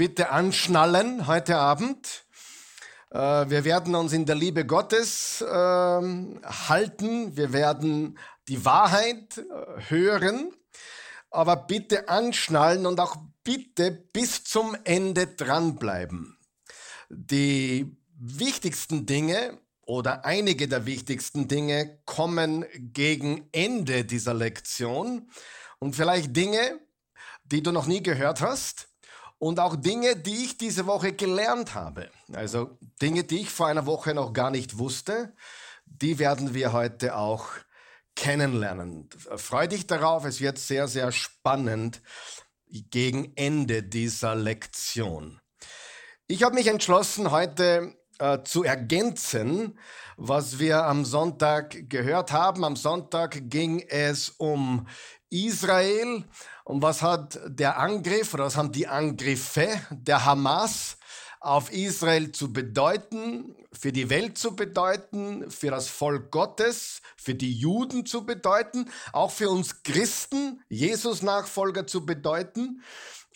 bitte anschnallen heute Abend. Äh, wir werden uns in der Liebe Gottes ähm, halten. Wir werden die Wahrheit äh, hören. Aber bitte anschnallen und auch bitte bis zum Ende dranbleiben. Die wichtigsten Dinge oder einige der wichtigsten Dinge kommen gegen Ende dieser Lektion und vielleicht Dinge, die du noch nie gehört hast und auch Dinge, die ich diese Woche gelernt habe. Also Dinge, die ich vor einer Woche noch gar nicht wusste, die werden wir heute auch kennenlernen. Freu dich darauf, es wird sehr, sehr spannend gegen Ende dieser Lektion. Ich habe mich entschlossen, heute äh, zu ergänzen, was wir am Sonntag gehört haben. Am Sonntag ging es um Israel und was hat der Angriff oder was haben die Angriffe der Hamas auf Israel zu bedeuten, für die Welt zu bedeuten, für das Volk Gottes, für die Juden zu bedeuten, auch für uns Christen, Jesus-Nachfolger zu bedeuten.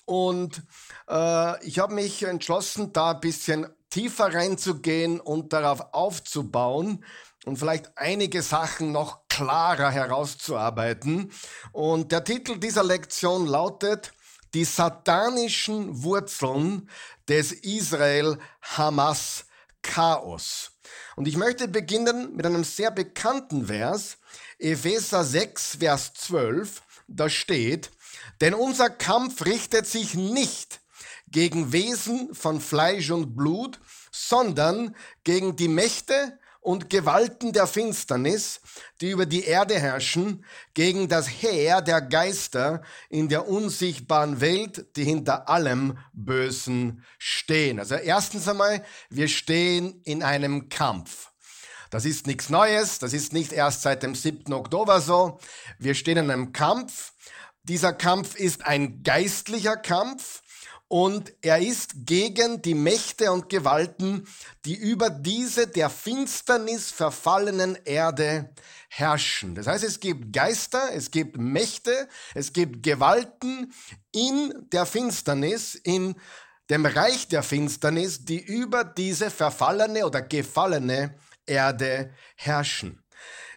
Und äh, ich habe mich entschlossen, da ein bisschen tiefer reinzugehen und darauf aufzubauen und vielleicht einige Sachen noch klarer herauszuarbeiten. Und der Titel dieser Lektion lautet Die satanischen Wurzeln des Israel-Hamas-Chaos. Und ich möchte beginnen mit einem sehr bekannten Vers, Epheser 6, Vers 12. Da steht, denn unser Kampf richtet sich nicht gegen Wesen von Fleisch und Blut, sondern gegen die Mächte und Gewalten der Finsternis, die über die Erde herrschen, gegen das Heer der Geister in der unsichtbaren Welt, die hinter allem Bösen stehen. Also erstens einmal, wir stehen in einem Kampf. Das ist nichts Neues, das ist nicht erst seit dem 7. Oktober so. Wir stehen in einem Kampf. Dieser Kampf ist ein geistlicher Kampf und er ist gegen die Mächte und Gewalten, die über diese der Finsternis verfallenen Erde herrschen. Das heißt, es gibt Geister, es gibt Mächte, es gibt Gewalten in der Finsternis, in dem Reich der Finsternis, die über diese verfallene oder gefallene Erde herrschen.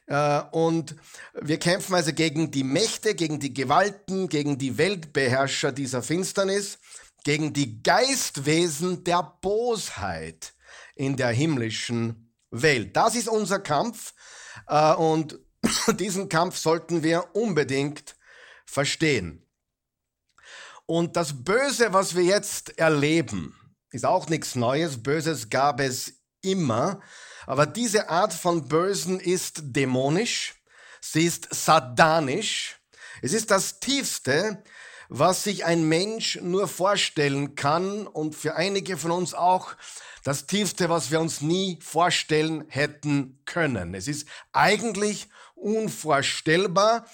Äh, und wir kämpfen also gegen die Mächte, gegen die Gewalten, gegen die Weltbeherrscher dieser Finsternis gegen die Geistwesen der Bosheit in der himmlischen Welt. Das ist unser Kampf äh, und diesen Kampf sollten wir unbedingt verstehen. Und das Böse, was wir jetzt erleben, ist auch nichts Neues. Böses gab es immer. Aber diese Art von Bösen ist dämonisch. Sie ist satanisch. Es ist das Tiefste, was sich ein Mensch nur vorstellen kann und für einige von uns auch das Tiefste, was wir uns nie vorstellen hätten können. Es ist eigentlich unvorstellbar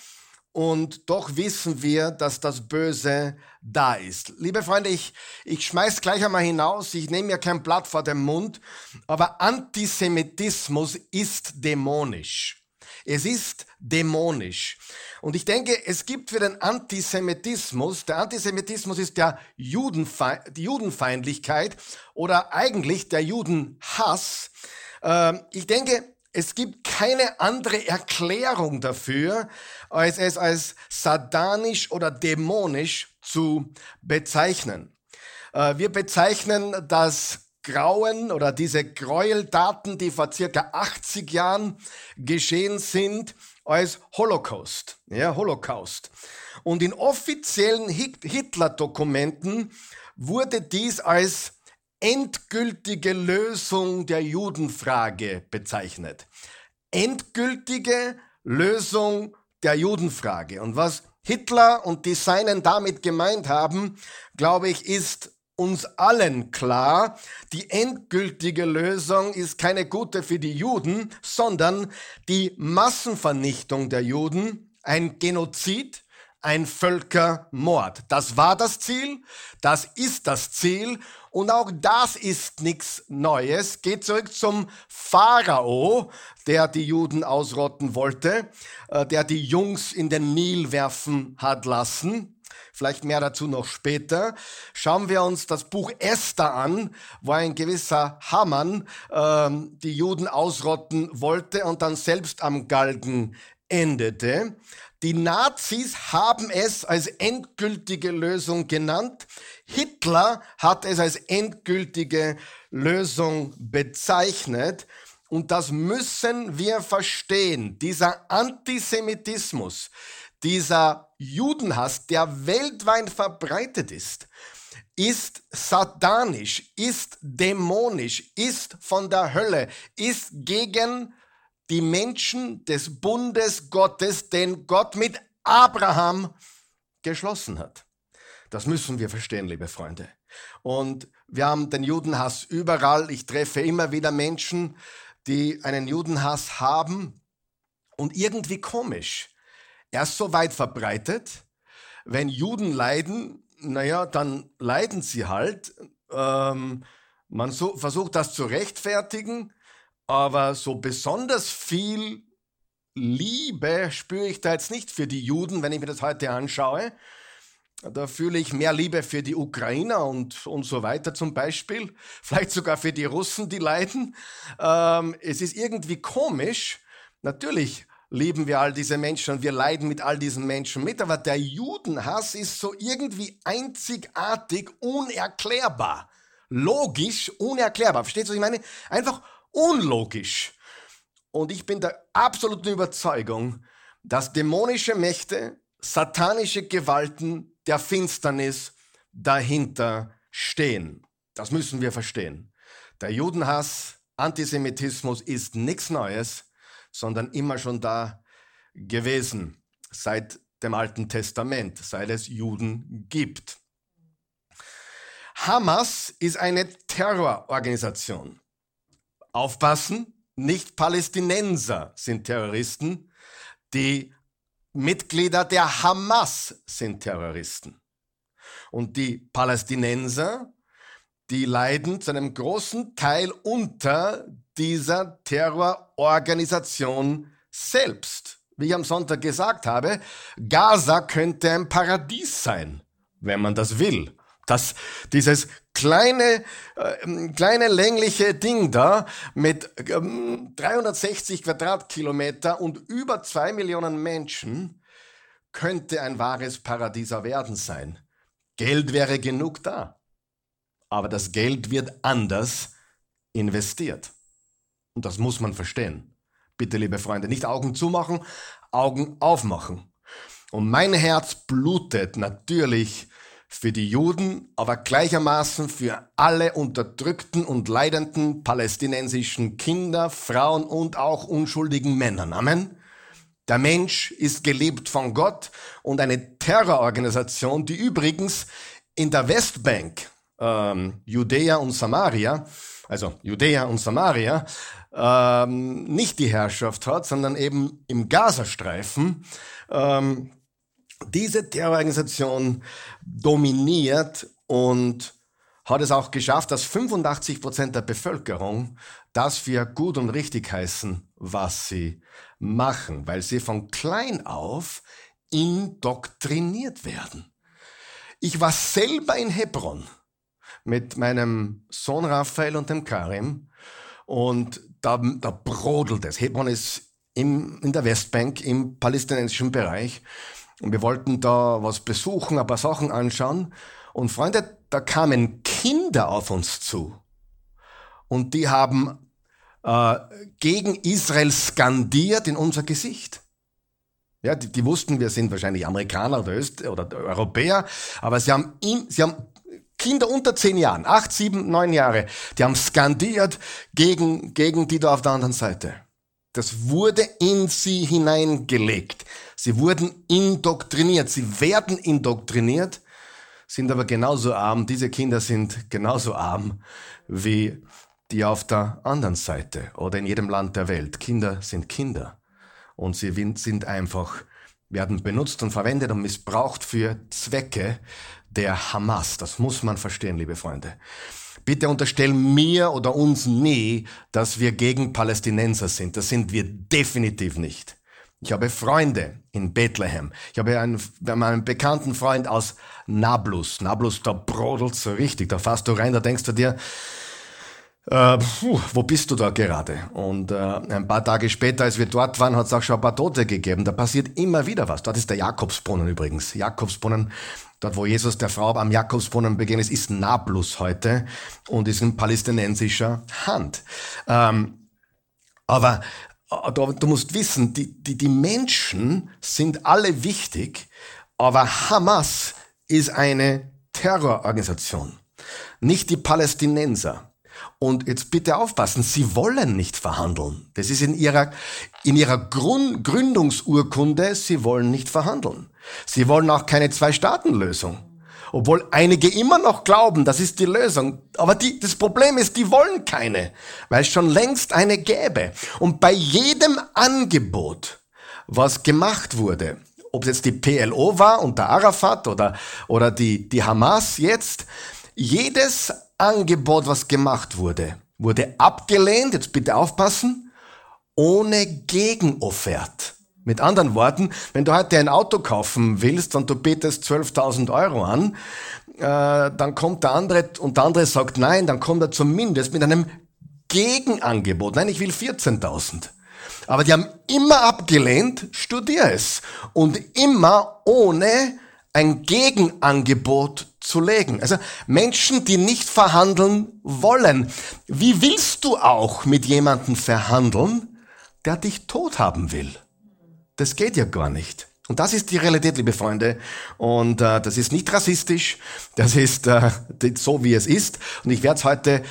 und doch wissen wir, dass das Böse da ist. Liebe Freunde, ich, ich schmeiß gleich einmal hinaus, ich nehme mir kein Blatt vor den Mund, aber Antisemitismus ist dämonisch. Es ist dämonisch. Und ich denke, es gibt für den Antisemitismus, der Antisemitismus ist der Judenfe die Judenfeindlichkeit oder eigentlich der Judenhass. Ähm, ich denke, es gibt keine andere Erklärung dafür, als es als satanisch oder dämonisch zu bezeichnen. Äh, wir bezeichnen das Grauen oder diese Gräueltaten, die vor circa 80 Jahren geschehen sind, als Holocaust. Ja, Holocaust. Und in offiziellen Hitler-Dokumenten wurde dies als endgültige Lösung der Judenfrage bezeichnet. Endgültige Lösung der Judenfrage. Und was Hitler und die Seinen damit gemeint haben, glaube ich, ist uns allen klar, die endgültige Lösung ist keine gute für die Juden, sondern die Massenvernichtung der Juden, ein Genozid, ein Völkermord. Das war das Ziel, das ist das Ziel und auch das ist nichts Neues. Geht zurück zum Pharao, der die Juden ausrotten wollte, äh, der die Jungs in den Nil werfen hat lassen Vielleicht mehr dazu noch später. Schauen wir uns das Buch Esther an, wo ein gewisser Hamann ähm, die Juden ausrotten wollte und dann selbst am Galgen endete. Die Nazis haben es als endgültige Lösung genannt. Hitler hat es als endgültige Lösung bezeichnet. Und das müssen wir verstehen. Dieser Antisemitismus, dieser Judenhass, der weltweit verbreitet ist, ist satanisch, ist dämonisch, ist von der Hölle, ist gegen die Menschen des Bundes Gottes, den Gott mit Abraham geschlossen hat. Das müssen wir verstehen, liebe Freunde. Und wir haben den Judenhass überall. Ich treffe immer wieder Menschen, die einen Judenhass haben und irgendwie komisch. Er ist so weit verbreitet, wenn Juden leiden, naja, dann leiden sie halt. Ähm, man so, versucht das zu rechtfertigen, aber so besonders viel Liebe spüre ich da jetzt nicht für die Juden, wenn ich mir das heute anschaue. Da fühle ich mehr Liebe für die Ukrainer und, und so weiter zum Beispiel. Vielleicht sogar für die Russen, die leiden. Ähm, es ist irgendwie komisch. Natürlich lieben wir all diese Menschen und wir leiden mit all diesen Menschen mit, aber der Judenhass ist so irgendwie einzigartig, unerklärbar. Logisch, unerklärbar. Versteht ihr, was ich meine? Einfach unlogisch. Und ich bin der absoluten Überzeugung, dass dämonische Mächte, satanische Gewalten der Finsternis dahinter stehen. Das müssen wir verstehen. Der Judenhass, Antisemitismus ist nichts Neues, sondern immer schon da gewesen, seit dem Alten Testament, seit es Juden gibt. Hamas ist eine Terrororganisation. Aufpassen, nicht Palästinenser sind Terroristen. Die Mitglieder der Hamas sind Terroristen. Und die Palästinenser, die leiden zu einem großen Teil unter dieser Terrororganisation selbst. Wie ich am Sonntag gesagt habe, Gaza könnte ein Paradies sein, wenn man das will. Das, dieses kleine, äh, kleine längliche Ding da mit ähm, 360 Quadratkilometer und über zwei Millionen Menschen könnte ein wahres Paradieser werden sein. Geld wäre genug da. Aber das Geld wird anders investiert. Und das muss man verstehen. Bitte, liebe Freunde, nicht Augen zumachen, Augen aufmachen. Und mein Herz blutet natürlich für die Juden, aber gleichermaßen für alle unterdrückten und leidenden palästinensischen Kinder, Frauen und auch unschuldigen Männern. Amen. Der Mensch ist geliebt von Gott und eine Terrororganisation, die übrigens in der Westbank, ähm, Judäa und Samaria, also Judäa und Samaria, ähm, nicht die Herrschaft hat, sondern eben im Gazastreifen, ähm, diese Terrororganisation dominiert und hat es auch geschafft, dass 85 Prozent der Bevölkerung das für gut und richtig heißen, was sie machen, weil sie von klein auf indoktriniert werden. Ich war selber in Hebron mit meinem Sohn Raphael und dem Karim und da, da brodelt es. Hebron ist im, in der Westbank im palästinensischen Bereich und wir wollten da was besuchen, ein paar Sachen anschauen. Und Freunde, da kamen Kinder auf uns zu. Und die haben äh, gegen Israel skandiert in unser Gesicht. Ja, die, die wussten, wir sind wahrscheinlich Amerikaner oder, Öst oder Europäer, aber sie haben, in, sie haben Kinder unter zehn Jahren, acht, sieben, neun Jahre, die haben skandiert gegen, gegen die da auf der anderen Seite. Das wurde in sie hineingelegt. Sie wurden indoktriniert. Sie werden indoktriniert, sind aber genauso arm. Diese Kinder sind genauso arm wie die auf der anderen Seite oder in jedem Land der Welt. Kinder sind Kinder. Und sie sind einfach, werden benutzt und verwendet und missbraucht für Zwecke der Hamas. Das muss man verstehen, liebe Freunde. Bitte unterstellen mir oder uns nie, dass wir gegen Palästinenser sind. Das sind wir definitiv nicht. Ich habe Freunde in Bethlehem. Ich habe einen, einen bekannten Freund aus Nablus. Nablus, da brodelt so richtig. Da fährst du rein, da denkst du dir, äh, puh, wo bist du da gerade? Und äh, ein paar Tage später, als wir dort waren, hat es auch schon ein paar Tote gegeben. Da passiert immer wieder was. Dort ist der Jakobsbrunnen übrigens. Jakobsbrunnen, dort wo Jesus der Frau am Jakobsbrunnen begegnet ist, ist Nablus heute und ist in palästinensischer Hand. Ähm, aber äh, du musst wissen, die, die, die Menschen sind alle wichtig, aber Hamas ist eine Terrororganisation, nicht die Palästinenser. Und jetzt bitte aufpassen, sie wollen nicht verhandeln. Das ist in ihrer, in ihrer Grund, Gründungsurkunde, sie wollen nicht verhandeln. Sie wollen auch keine Zwei-Staaten-Lösung. Obwohl einige immer noch glauben, das ist die Lösung. Aber die, das Problem ist, die wollen keine, weil es schon längst eine gäbe. Und bei jedem Angebot, was gemacht wurde, ob es jetzt die PLO war unter Arafat oder, oder die, die Hamas jetzt, jedes Angebot, was gemacht wurde, wurde abgelehnt, jetzt bitte aufpassen, ohne Gegenoffert. Mit anderen Worten, wenn du heute ein Auto kaufen willst und du betest 12.000 Euro an, äh, dann kommt der andere und der andere sagt nein, dann kommt er zumindest mit einem Gegenangebot. Nein, ich will 14.000. Aber die haben immer abgelehnt, studier es. Und immer ohne ein Gegenangebot zu legen. Also Menschen, die nicht verhandeln wollen. Wie willst du auch mit jemandem verhandeln, der dich tot haben will? Das geht ja gar nicht. Und das ist die Realität, liebe Freunde. Und äh, das ist nicht rassistisch, das ist äh, so, wie es ist. Und ich werde es heute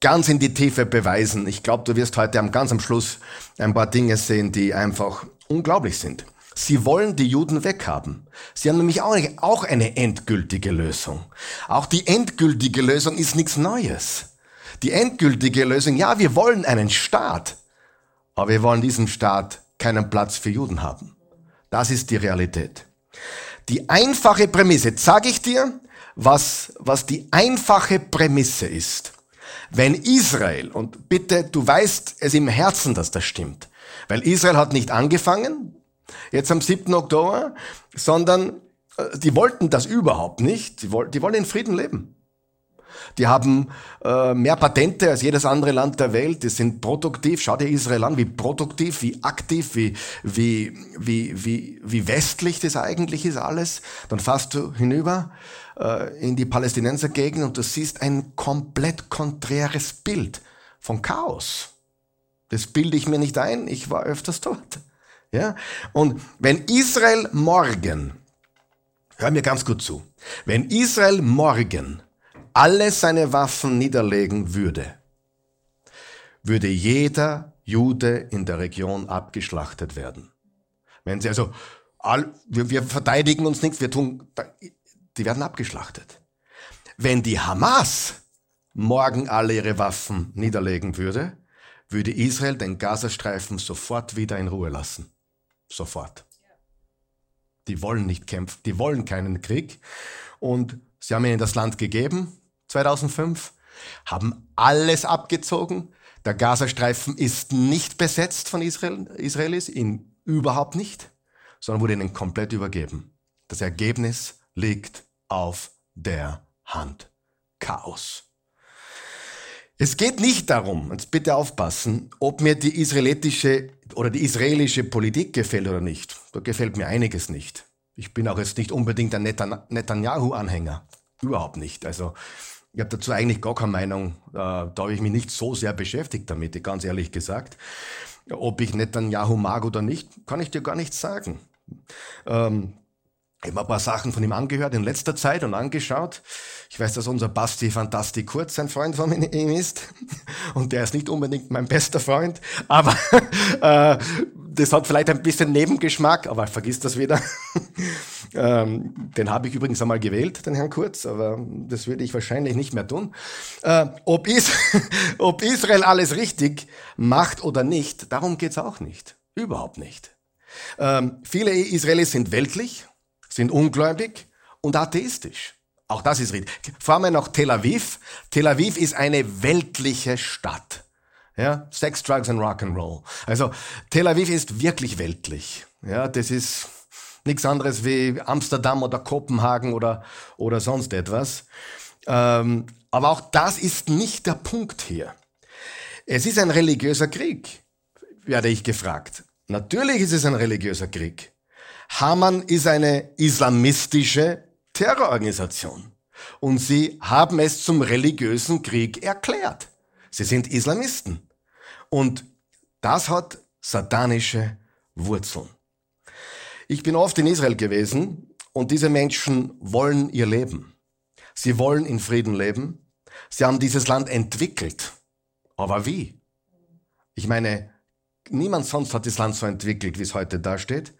ganz in die Tiefe beweisen. Ich glaube, du wirst heute am ganz am Schluss ein paar Dinge sehen, die einfach unglaublich sind. Sie wollen die Juden weghaben. Sie haben nämlich auch eine endgültige Lösung. Auch die endgültige Lösung ist nichts Neues. Die endgültige Lösung, ja, wir wollen einen Staat, aber wir wollen diesen Staat keinen Platz für Juden haben. Das ist die Realität. Die einfache Prämisse, sage ich dir, was, was die einfache Prämisse ist. Wenn Israel, und bitte, du weißt es im Herzen, dass das stimmt, weil Israel hat nicht angefangen, jetzt am 7. Oktober, sondern äh, die wollten das überhaupt nicht. Die, die wollen in Frieden leben. Die haben äh, mehr Patente als jedes andere Land der Welt. Die sind produktiv. Schau dir Israel an, wie produktiv, wie aktiv, wie, wie, wie, wie, wie westlich das eigentlich ist alles. Dann fährst du hinüber äh, in die Palästinensergegend und du siehst ein komplett konträres Bild von Chaos. Das bilde ich mir nicht ein. Ich war öfters dort. Ja? Und wenn Israel morgen, hör mir ganz gut zu, wenn Israel morgen alle seine Waffen niederlegen würde, würde jeder Jude in der Region abgeschlachtet werden. Wenn sie also, all, wir, wir verteidigen uns nichts, wir tun, die werden abgeschlachtet. Wenn die Hamas morgen alle ihre Waffen niederlegen würde, würde Israel den Gazastreifen sofort wieder in Ruhe lassen. Sofort. Die wollen nicht kämpfen, die wollen keinen Krieg. Und sie haben ihnen das Land gegeben, 2005, haben alles abgezogen. Der Gazastreifen ist nicht besetzt von Israel, Israelis, ihn überhaupt nicht, sondern wurde ihnen komplett übergeben. Das Ergebnis liegt auf der Hand. Chaos. Es geht nicht darum, jetzt bitte aufpassen, ob mir die israelitische oder die israelische Politik gefällt oder nicht. Da gefällt mir einiges nicht. Ich bin auch jetzt nicht unbedingt ein Netanyahu-Anhänger. Überhaupt nicht. Also ich habe dazu eigentlich gar keine Meinung. Äh, da habe ich mich nicht so sehr beschäftigt damit, ganz ehrlich gesagt. Ob ich Netanyahu mag oder nicht, kann ich dir gar nicht sagen. Ähm, ich habe ein paar Sachen von ihm angehört in letzter Zeit und angeschaut. Ich weiß, dass unser Basti Fantasti Kurz ein Freund von ihm ist. Und der ist nicht unbedingt mein bester Freund. Aber äh, das hat vielleicht ein bisschen Nebengeschmack, aber vergiss das wieder. ähm, den habe ich übrigens einmal gewählt, den Herrn Kurz, aber das würde ich wahrscheinlich nicht mehr tun. Äh, ob, Is ob Israel alles richtig macht oder nicht, darum geht's auch nicht. Überhaupt nicht. Ähm, viele Israelis sind weltlich sind ungläubig und atheistisch. Auch das ist richtig. Fahren wir nach Tel Aviv. Tel Aviv ist eine weltliche Stadt. Ja, Sex, Drugs and Rock'n'Roll. Also Tel Aviv ist wirklich weltlich. Ja, das ist nichts anderes wie Amsterdam oder Kopenhagen oder, oder sonst etwas. Ähm, aber auch das ist nicht der Punkt hier. Es ist ein religiöser Krieg, werde ich gefragt. Natürlich ist es ein religiöser Krieg. Haman ist eine islamistische Terrororganisation. Und sie haben es zum religiösen Krieg erklärt. Sie sind Islamisten. Und das hat satanische Wurzeln. Ich bin oft in Israel gewesen und diese Menschen wollen ihr Leben. Sie wollen in Frieden leben. Sie haben dieses Land entwickelt. Aber wie? Ich meine, niemand sonst hat das Land so entwickelt, wie es heute dasteht.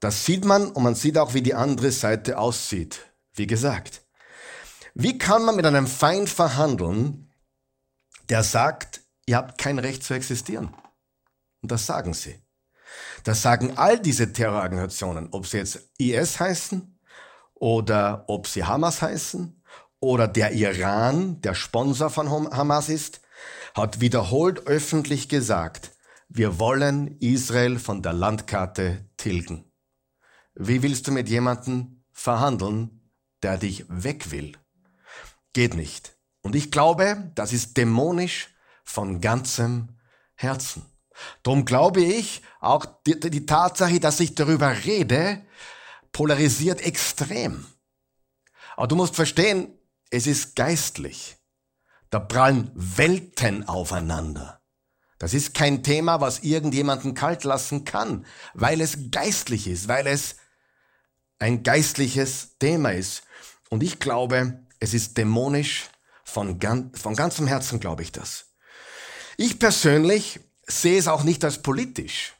Das sieht man und man sieht auch, wie die andere Seite aussieht. Wie gesagt. Wie kann man mit einem Feind verhandeln, der sagt, ihr habt kein Recht zu existieren? Und das sagen sie. Das sagen all diese Terrororganisationen, ob sie jetzt IS heißen oder ob sie Hamas heißen oder der Iran, der Sponsor von Hamas ist, hat wiederholt öffentlich gesagt, wir wollen Israel von der Landkarte tilgen. Wie willst du mit jemandem verhandeln, der dich weg will? Geht nicht. Und ich glaube, das ist dämonisch von ganzem Herzen. Darum glaube ich, auch die, die Tatsache, dass ich darüber rede, polarisiert extrem. Aber du musst verstehen, es ist geistlich. Da prallen Welten aufeinander. Das ist kein Thema, was irgendjemanden kalt lassen kann, weil es geistlich ist, weil es ein geistliches Thema ist. Und ich glaube, es ist dämonisch, von, ganz, von ganzem Herzen glaube ich das. Ich persönlich sehe es auch nicht als politisch.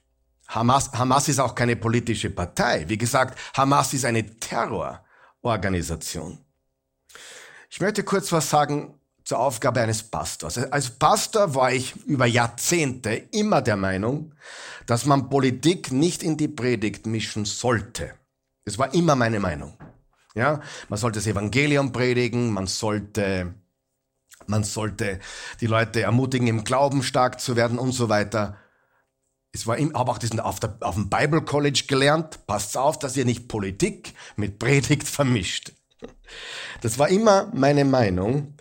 Hamas, Hamas ist auch keine politische Partei. Wie gesagt, Hamas ist eine Terrororganisation. Ich möchte kurz was sagen zur Aufgabe eines Pastors. Als Pastor war ich über Jahrzehnte immer der Meinung, dass man Politik nicht in die Predigt mischen sollte. Das war immer meine Meinung. Ja, man sollte das Evangelium predigen, man sollte, man sollte die Leute ermutigen, im Glauben stark zu werden und so weiter. Es war, habe auch diesen auf, der, auf dem Bible College gelernt. Passt auf, dass ihr nicht Politik mit Predigt vermischt. Das war immer meine Meinung.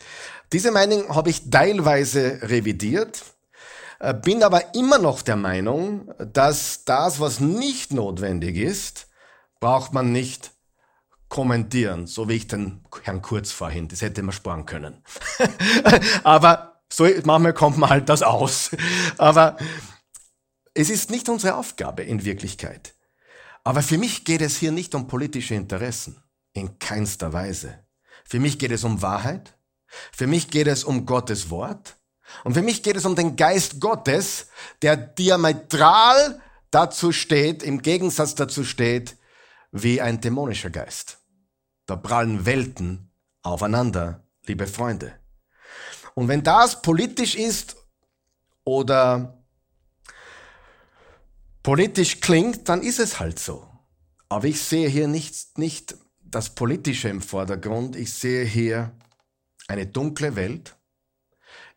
Diese Meinung habe ich teilweise revidiert, äh, bin aber immer noch der Meinung, dass das, was nicht notwendig ist, braucht man nicht kommentieren, so wie ich den Herrn Kurz vorhin, das hätte man sparen können. aber so, manchmal kommt man halt das aus. Aber es ist nicht unsere Aufgabe in Wirklichkeit. Aber für mich geht es hier nicht um politische Interessen. In keinster Weise. Für mich geht es um Wahrheit. Für mich geht es um Gottes Wort. Und für mich geht es um den Geist Gottes, der diametral dazu steht, im Gegensatz dazu steht, wie ein dämonischer Geist. Da prallen Welten aufeinander, liebe Freunde. Und wenn das politisch ist oder politisch klingt, dann ist es halt so. Aber ich sehe hier nicht, nicht das Politische im Vordergrund. Ich sehe hier eine dunkle Welt.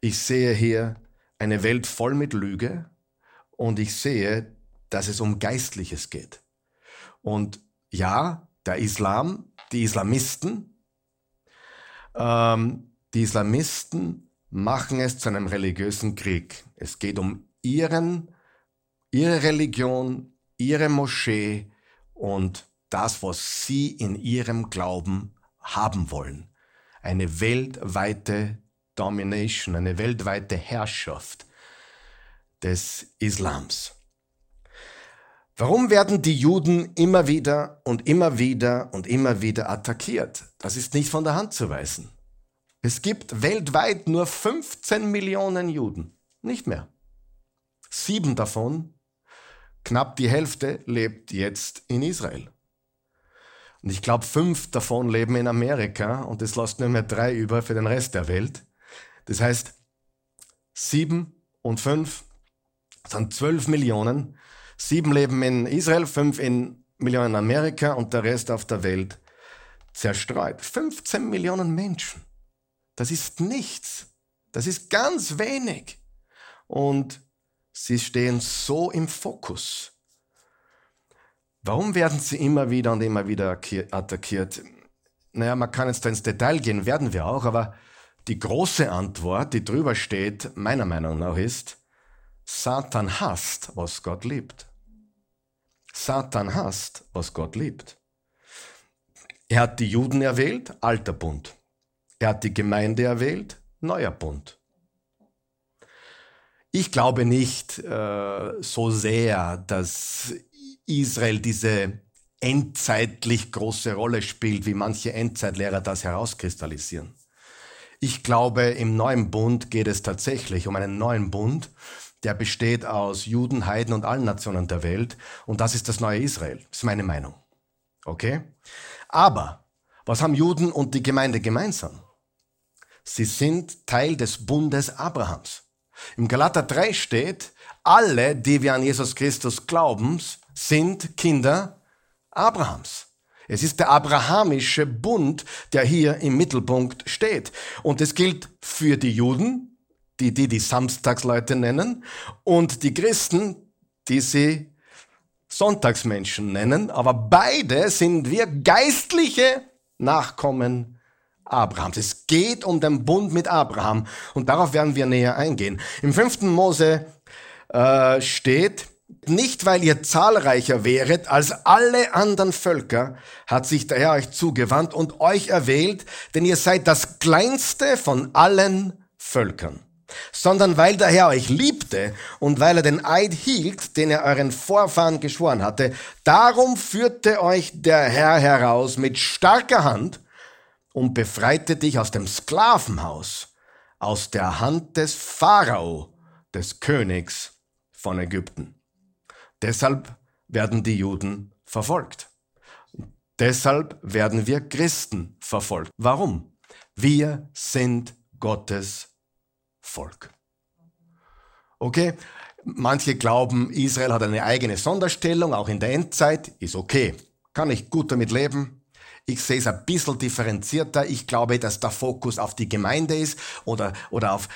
Ich sehe hier eine Welt voll mit Lüge. Und ich sehe, dass es um Geistliches geht. Und ja, der Islam, die Islamisten, ähm, die Islamisten machen es zu einem religiösen Krieg. Es geht um ihren, ihre Religion, ihre Moschee und das, was sie in ihrem Glauben haben wollen. Eine weltweite Domination, eine weltweite Herrschaft des Islams. Warum werden die Juden immer wieder und immer wieder und immer wieder attackiert? Das ist nicht von der Hand zu weisen. Es gibt weltweit nur 15 Millionen Juden, nicht mehr. Sieben davon, knapp die Hälfte, lebt jetzt in Israel. Und ich glaube, fünf davon leben in Amerika und es lässt nur mehr drei über für den Rest der Welt. Das heißt, sieben und fünf sind zwölf Millionen. Sieben leben in Israel, fünf in Millionen Amerika und der Rest auf der Welt zerstreut. 15 Millionen Menschen. Das ist nichts. Das ist ganz wenig. und sie stehen so im Fokus. Warum werden sie immer wieder und immer wieder attackiert? Naja, man kann jetzt da ins Detail gehen, werden wir auch, aber die große Antwort, die drüber steht, meiner Meinung nach ist, Satan hasst, was Gott liebt. Satan hasst, was Gott liebt. Er hat die Juden erwählt, alter Bund. Er hat die Gemeinde erwählt, neuer Bund. Ich glaube nicht äh, so sehr, dass Israel diese endzeitlich große Rolle spielt, wie manche Endzeitlehrer das herauskristallisieren. Ich glaube, im neuen Bund geht es tatsächlich um einen neuen Bund, der besteht aus Juden, Heiden und allen Nationen der Welt. Und das ist das neue Israel. Das ist meine Meinung. Okay? Aber was haben Juden und die Gemeinde gemeinsam? Sie sind Teil des Bundes Abrahams. Im Galater 3 steht, alle, die wir an Jesus Christus glauben, sind Kinder Abrahams. Es ist der abrahamische Bund, der hier im Mittelpunkt steht. Und es gilt für die Juden, die die, die Samstagsleute nennen, und die Christen, die sie Sonntagsmenschen nennen. Aber beide sind wir geistliche Nachkommen Abrahams. Es geht um den Bund mit Abraham und darauf werden wir näher eingehen. Im fünften Mose äh, steht, nicht weil ihr zahlreicher wäret als alle anderen Völker, hat sich der Herr euch zugewandt und euch erwählt, denn ihr seid das kleinste von allen Völkern, sondern weil der Herr euch liebte und weil er den Eid hielt, den er euren Vorfahren geschworen hatte. Darum führte euch der Herr heraus mit starker Hand und befreite dich aus dem Sklavenhaus, aus der Hand des Pharao, des Königs von Ägypten. Deshalb werden die Juden verfolgt. Deshalb werden wir Christen verfolgt. Warum? Wir sind Gottes Volk. Okay? Manche glauben, Israel hat eine eigene Sonderstellung, auch in der Endzeit. Ist okay. Kann ich gut damit leben. Ich sehe es ein bisschen differenzierter. Ich glaube, dass der Fokus auf die Gemeinde ist oder, oder auf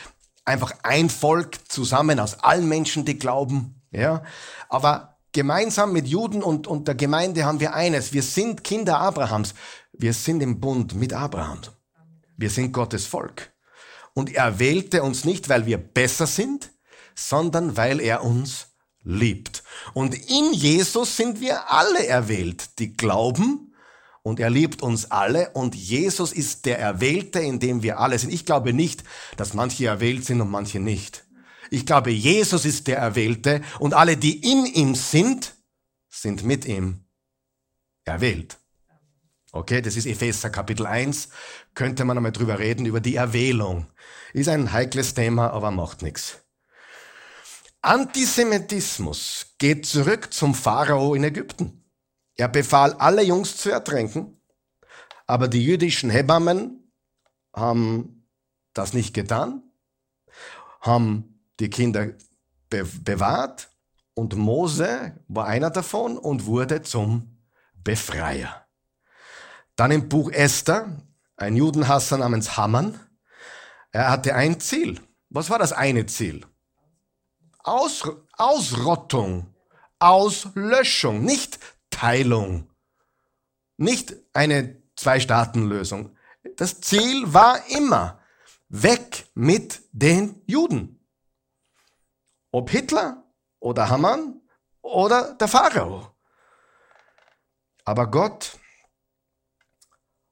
einfach ein Volk zusammen aus allen Menschen, die glauben. Ja, aber gemeinsam mit Juden und, und der Gemeinde haben wir eines. Wir sind Kinder Abrahams. Wir sind im Bund mit Abraham. Wir sind Gottes Volk. Und er wählte uns nicht, weil wir besser sind, sondern weil er uns liebt. Und in Jesus sind wir alle erwählt, die glauben und er liebt uns alle und Jesus ist der Erwählte, in dem wir alle sind. Ich glaube nicht, dass manche erwählt sind und manche nicht. Ich glaube, Jesus ist der Erwählte und alle, die in ihm sind, sind mit ihm erwählt. Okay, das ist Epheser Kapitel 1. Könnte man einmal drüber reden, über die Erwählung. Ist ein heikles Thema, aber macht nichts. Antisemitismus geht zurück zum Pharao in Ägypten. Er befahl, alle Jungs zu ertränken, aber die jüdischen Hebammen haben das nicht getan, haben die Kinder be bewahrt und Mose war einer davon und wurde zum Befreier. Dann im Buch Esther, ein Judenhasser namens Haman, er hatte ein Ziel. Was war das eine Ziel? Aus, Ausrottung, Auslöschung, nicht Teilung, nicht eine Zwei-Staaten-Lösung. Das Ziel war immer weg mit den Juden. Ob Hitler oder Haman oder der Pharao. Aber Gott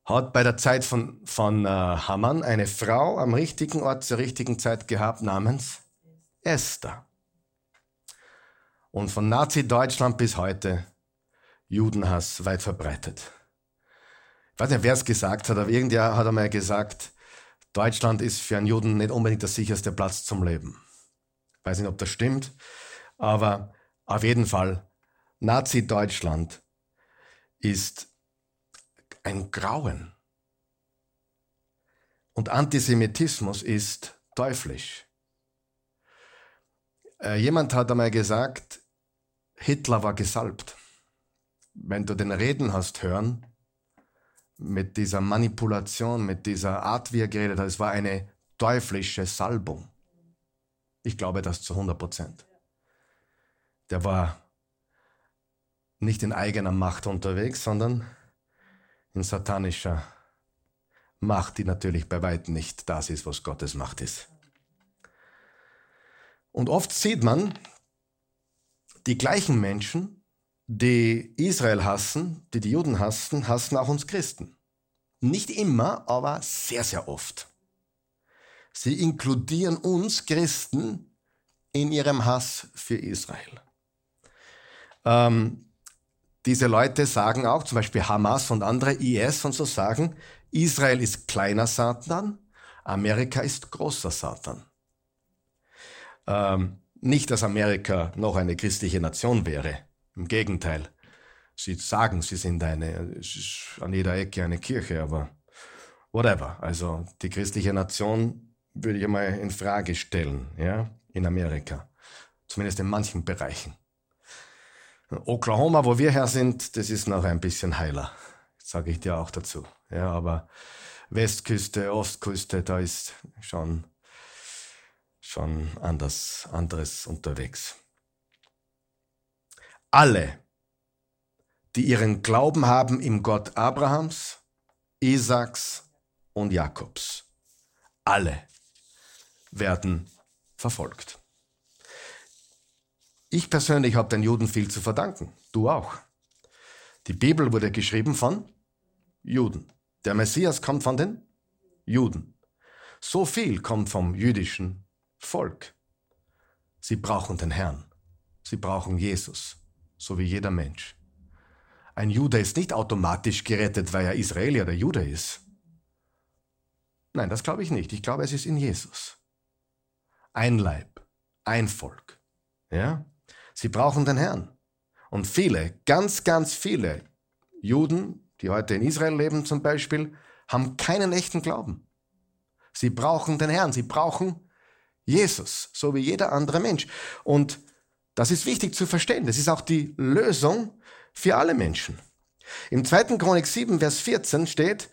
hat bei der Zeit von, von äh, Haman eine Frau am richtigen Ort zur richtigen Zeit gehabt namens Esther. Und von Nazi-Deutschland bis heute Judenhass weit verbreitet. Ich weiß nicht, wer es gesagt hat, aber irgendwer hat einmal gesagt, Deutschland ist für einen Juden nicht unbedingt der sicherste Platz zum Leben weiß nicht, ob das stimmt, aber auf jeden Fall, Nazi-Deutschland ist ein Grauen. Und Antisemitismus ist teuflisch. Äh, jemand hat einmal gesagt, Hitler war gesalbt. Wenn du den Reden hast hören, mit dieser Manipulation, mit dieser Art, wie er geredet hat, es war eine teuflische Salbung. Ich glaube das zu 100 Prozent. Der war nicht in eigener Macht unterwegs, sondern in satanischer Macht, die natürlich bei weitem nicht das ist, was Gottes Macht ist. Und oft sieht man, die gleichen Menschen, die Israel hassen, die die Juden hassen, hassen auch uns Christen. Nicht immer, aber sehr, sehr oft. Sie inkludieren uns Christen in ihrem Hass für Israel. Ähm, diese Leute sagen auch, zum Beispiel Hamas und andere IS und so sagen, Israel ist kleiner Satan, Amerika ist großer Satan. Ähm, nicht, dass Amerika noch eine christliche Nation wäre. Im Gegenteil. Sie sagen, sie sind eine, an jeder Ecke eine Kirche, aber whatever. Also die christliche Nation würde ich einmal in Frage stellen, ja, in Amerika. Zumindest in manchen Bereichen. Oklahoma, wo wir her sind, das ist noch ein bisschen heiler, sage ich dir auch dazu. Ja, aber Westküste, Ostküste, da ist schon, schon anders, anderes unterwegs. Alle, die ihren Glauben haben im Gott Abrahams, Isaaks und Jakobs, alle werden verfolgt. Ich persönlich habe den Juden viel zu verdanken. Du auch. Die Bibel wurde geschrieben von Juden. Der Messias kommt von den Juden. So viel kommt vom jüdischen Volk. Sie brauchen den Herrn. Sie brauchen Jesus, so wie jeder Mensch. Ein Jude ist nicht automatisch gerettet, weil er Israelier oder Jude ist. Nein, das glaube ich nicht. Ich glaube, es ist in Jesus. Ein Leib, ein Volk. Ja? Sie brauchen den Herrn. Und viele, ganz, ganz viele Juden, die heute in Israel leben zum Beispiel, haben keinen echten Glauben. Sie brauchen den Herrn, sie brauchen Jesus, so wie jeder andere Mensch. Und das ist wichtig zu verstehen. Das ist auch die Lösung für alle Menschen. Im 2. Chronik 7, Vers 14 steht,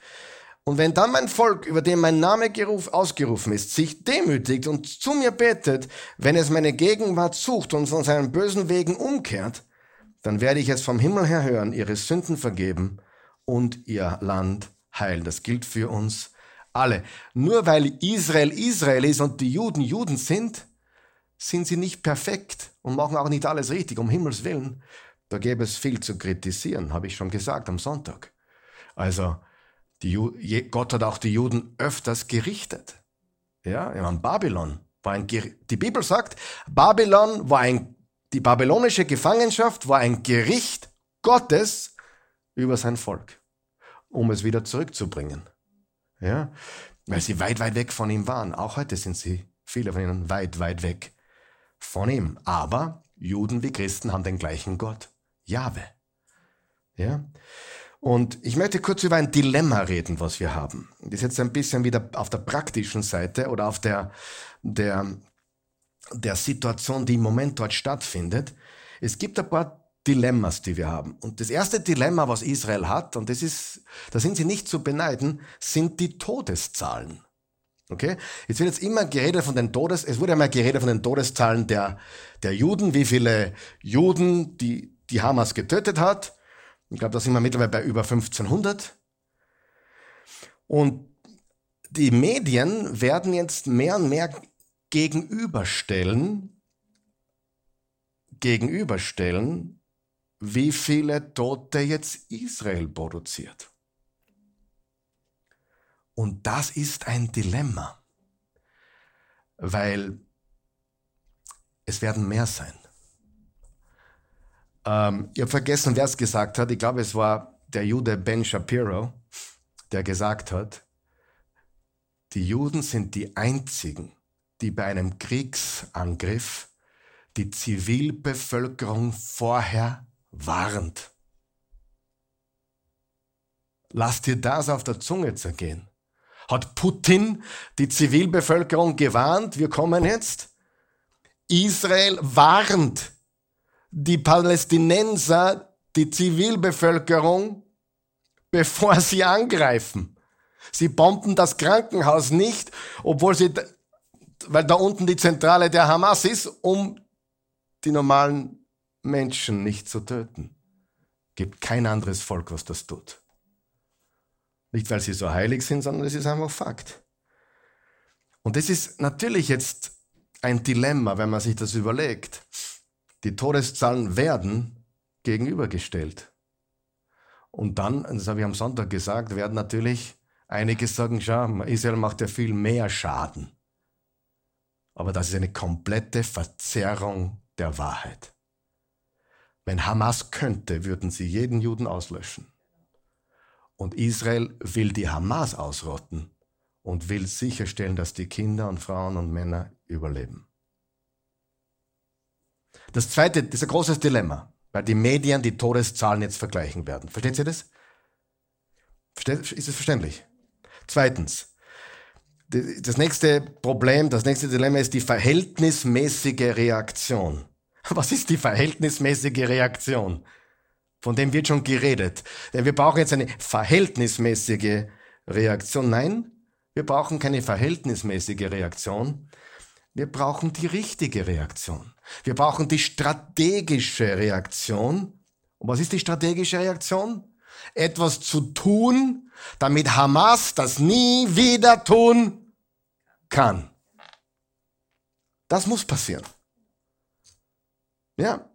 und wenn dann mein Volk, über dem mein Name geruf, ausgerufen ist, sich demütigt und zu mir betet, wenn es meine Gegenwart sucht und von seinen bösen Wegen umkehrt, dann werde ich es vom Himmel her hören, ihre Sünden vergeben und ihr Land heilen. Das gilt für uns alle. Nur weil Israel Israel ist und die Juden Juden sind, sind sie nicht perfekt und machen auch nicht alles richtig, um Himmels Willen. Da gäbe es viel zu kritisieren, habe ich schon gesagt am Sonntag. Also, Gott hat auch die Juden öfters gerichtet. Ja, ich meine, Babylon war ein, die Bibel sagt, Babylon war ein, die babylonische Gefangenschaft war ein Gericht Gottes über sein Volk, um es wieder zurückzubringen. Ja, weil sie weit, weit weg von ihm waren. Auch heute sind sie, viele von ihnen, weit, weit weg von ihm. Aber Juden wie Christen haben den gleichen Gott, Jahwe. Ja, und ich möchte kurz über ein Dilemma reden, was wir haben. Das ist jetzt ein bisschen wieder auf der praktischen Seite oder auf der, der, der Situation, die im Moment dort stattfindet. Es gibt ein paar Dilemmas, die wir haben. Und das erste Dilemma, was Israel hat, und das ist, da sind sie nicht zu beneiden, sind die Todeszahlen. Okay? Jetzt wird jetzt immer geredet von den Todes, es wurde einmal geredet von den Todeszahlen der, der Juden, wie viele Juden die, die Hamas getötet hat. Ich glaube, da sind wir mittlerweile bei über 1500. Und die Medien werden jetzt mehr und mehr gegenüberstellen, gegenüberstellen, wie viele Tote jetzt Israel produziert. Und das ist ein Dilemma, weil es werden mehr sein. Ähm, ich habe vergessen, wer es gesagt hat. Ich glaube, es war der Jude Ben Shapiro, der gesagt hat, die Juden sind die einzigen, die bei einem Kriegsangriff die Zivilbevölkerung vorher warnt. Lass dir das auf der Zunge zergehen. Hat Putin die Zivilbevölkerung gewarnt, wir kommen jetzt? Israel warnt die Palästinenser die Zivilbevölkerung, bevor sie angreifen. Sie bomben das Krankenhaus nicht, obwohl sie weil da unten die Zentrale der Hamas ist, um die normalen Menschen nicht zu töten. Gibt kein anderes Volk, was das tut. Nicht, weil sie so heilig sind, sondern es ist einfach Fakt. Und das ist natürlich jetzt ein Dilemma, wenn man sich das überlegt. Die Todeszahlen werden gegenübergestellt. Und dann, das habe ich am Sonntag gesagt, werden natürlich einige sagen, schau, Israel macht ja viel mehr Schaden. Aber das ist eine komplette Verzerrung der Wahrheit. Wenn Hamas könnte, würden sie jeden Juden auslöschen. Und Israel will die Hamas ausrotten und will sicherstellen, dass die Kinder und Frauen und Männer überleben. Das zweite, das ist ein großes Dilemma, weil die Medien die Todeszahlen jetzt vergleichen werden. Versteht ihr das? Ist es verständlich? Zweitens, das nächste Problem, das nächste Dilemma ist die verhältnismäßige Reaktion. Was ist die verhältnismäßige Reaktion? Von dem wird schon geredet. Denn wir brauchen jetzt eine verhältnismäßige Reaktion. Nein, wir brauchen keine verhältnismäßige Reaktion. Wir brauchen die richtige Reaktion. Wir brauchen die strategische Reaktion. Und was ist die strategische Reaktion? Etwas zu tun, damit Hamas das nie wieder tun kann. Das muss passieren. Ja.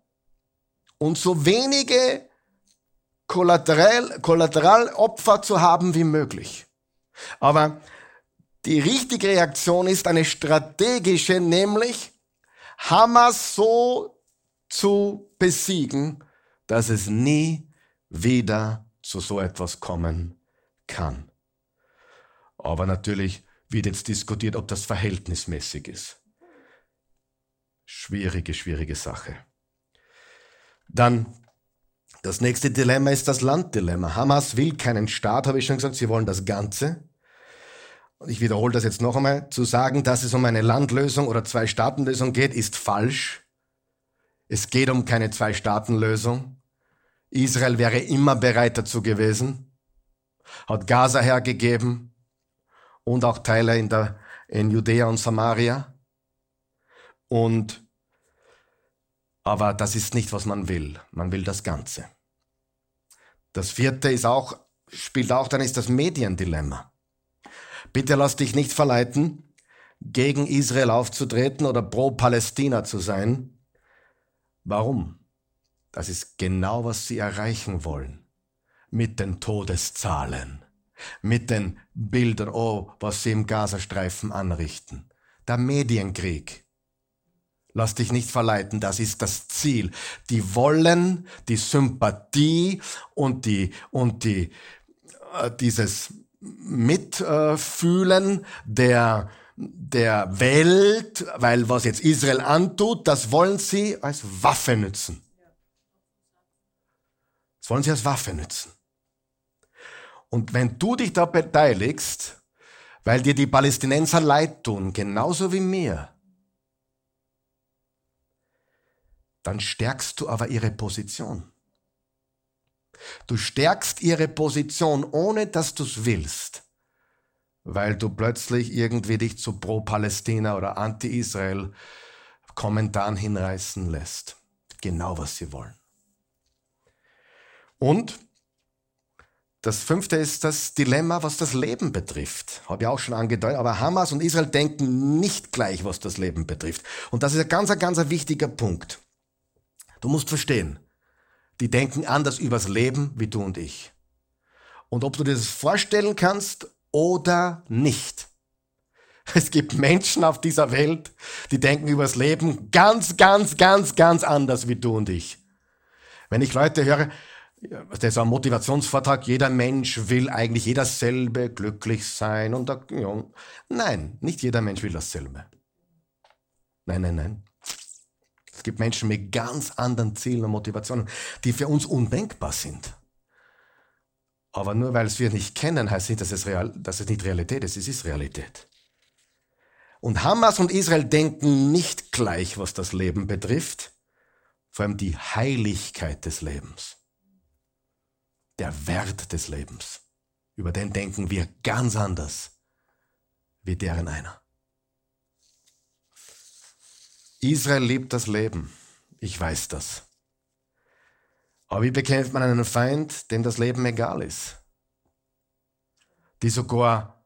Und so wenige Kollateral, Kollateralopfer zu haben wie möglich. Aber die richtige Reaktion ist eine strategische, nämlich Hamas so zu besiegen, dass es nie wieder zu so etwas kommen kann. Aber natürlich wird jetzt diskutiert, ob das verhältnismäßig ist. Schwierige, schwierige Sache. Dann das nächste Dilemma ist das Landdilemma. Hamas will keinen Staat, habe ich schon gesagt, sie wollen das Ganze. Und ich wiederhole das jetzt noch einmal. Zu sagen, dass es um eine Landlösung oder Zwei-Staaten-Lösung geht, ist falsch. Es geht um keine Zwei-Staaten-Lösung. Israel wäre immer bereit dazu gewesen, hat Gaza hergegeben und auch Teile in, der, in Judäa und Samaria. Und aber das ist nicht, was man will. Man will das Ganze. Das vierte ist auch, spielt auch dann ist das Mediendilemma. Bitte lass dich nicht verleiten, gegen Israel aufzutreten oder pro Palästina zu sein. Warum? Das ist genau, was sie erreichen wollen. Mit den Todeszahlen, mit den Bildern, oh, was sie im Gazastreifen anrichten. Der Medienkrieg. Lass dich nicht verleiten, das ist das Ziel. Die wollen die Sympathie und die, und die, äh, dieses Mitfühlen der, der Welt, weil was jetzt Israel antut, das wollen sie als Waffe nützen. Das wollen sie als Waffe nützen. Und wenn du dich da beteiligst, weil dir die Palästinenser leid tun, genauso wie mir, dann stärkst du aber ihre Position. Du stärkst ihre Position, ohne dass du es willst, weil du plötzlich irgendwie dich zu Pro-Palästina oder Anti-Israel Kommentaren hinreißen lässt. Genau was sie wollen. Und das fünfte ist das Dilemma, was das Leben betrifft. Habe ich auch schon angedeutet. Aber Hamas und Israel denken nicht gleich, was das Leben betrifft. Und das ist ein ganz, ganz wichtiger Punkt. Du musst verstehen, die denken anders übers Leben wie du und ich. Und ob du dir das vorstellen kannst oder nicht. Es gibt Menschen auf dieser Welt, die denken übers Leben ganz, ganz, ganz, ganz anders wie du und ich. Wenn ich Leute höre, das ist ein Motivationsvortrag, jeder Mensch will eigentlich jeder selbe glücklich sein und nein, nicht jeder Mensch will dasselbe. Nein, nein, nein. Es gibt Menschen mit ganz anderen Zielen und Motivationen, die für uns undenkbar sind. Aber nur weil wir nicht kennen, heißt nicht, dass es, real, dass es nicht Realität ist. Es ist Realität. Und Hamas und Israel denken nicht gleich, was das Leben betrifft, vor allem die Heiligkeit des Lebens, der Wert des Lebens. Über den denken wir ganz anders wie deren einer. Israel liebt das Leben. Ich weiß das. Aber wie bekämpft man einen Feind, dem das Leben egal ist? Die sogar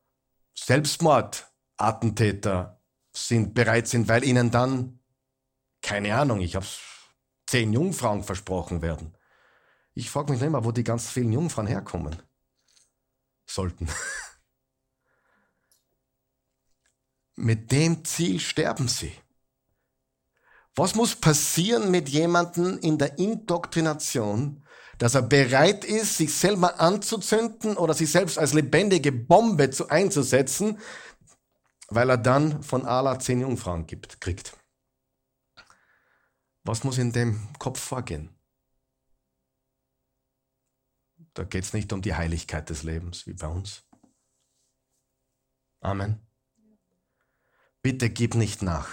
Selbstmordattentäter sind, bereit sind, weil ihnen dann, keine Ahnung, ich habe zehn Jungfrauen versprochen werden. Ich frage mich nicht mehr, wo die ganz vielen Jungfrauen herkommen sollten. Mit dem Ziel sterben sie. Was muss passieren mit jemandem in der Indoktrination, dass er bereit ist, sich selber anzuzünden oder sich selbst als lebendige Bombe zu einzusetzen, weil er dann von Allah zehn Jungfrauen gibt, kriegt? Was muss in dem Kopf vorgehen? Da geht es nicht um die Heiligkeit des Lebens wie bei uns. Amen. Bitte gib nicht nach.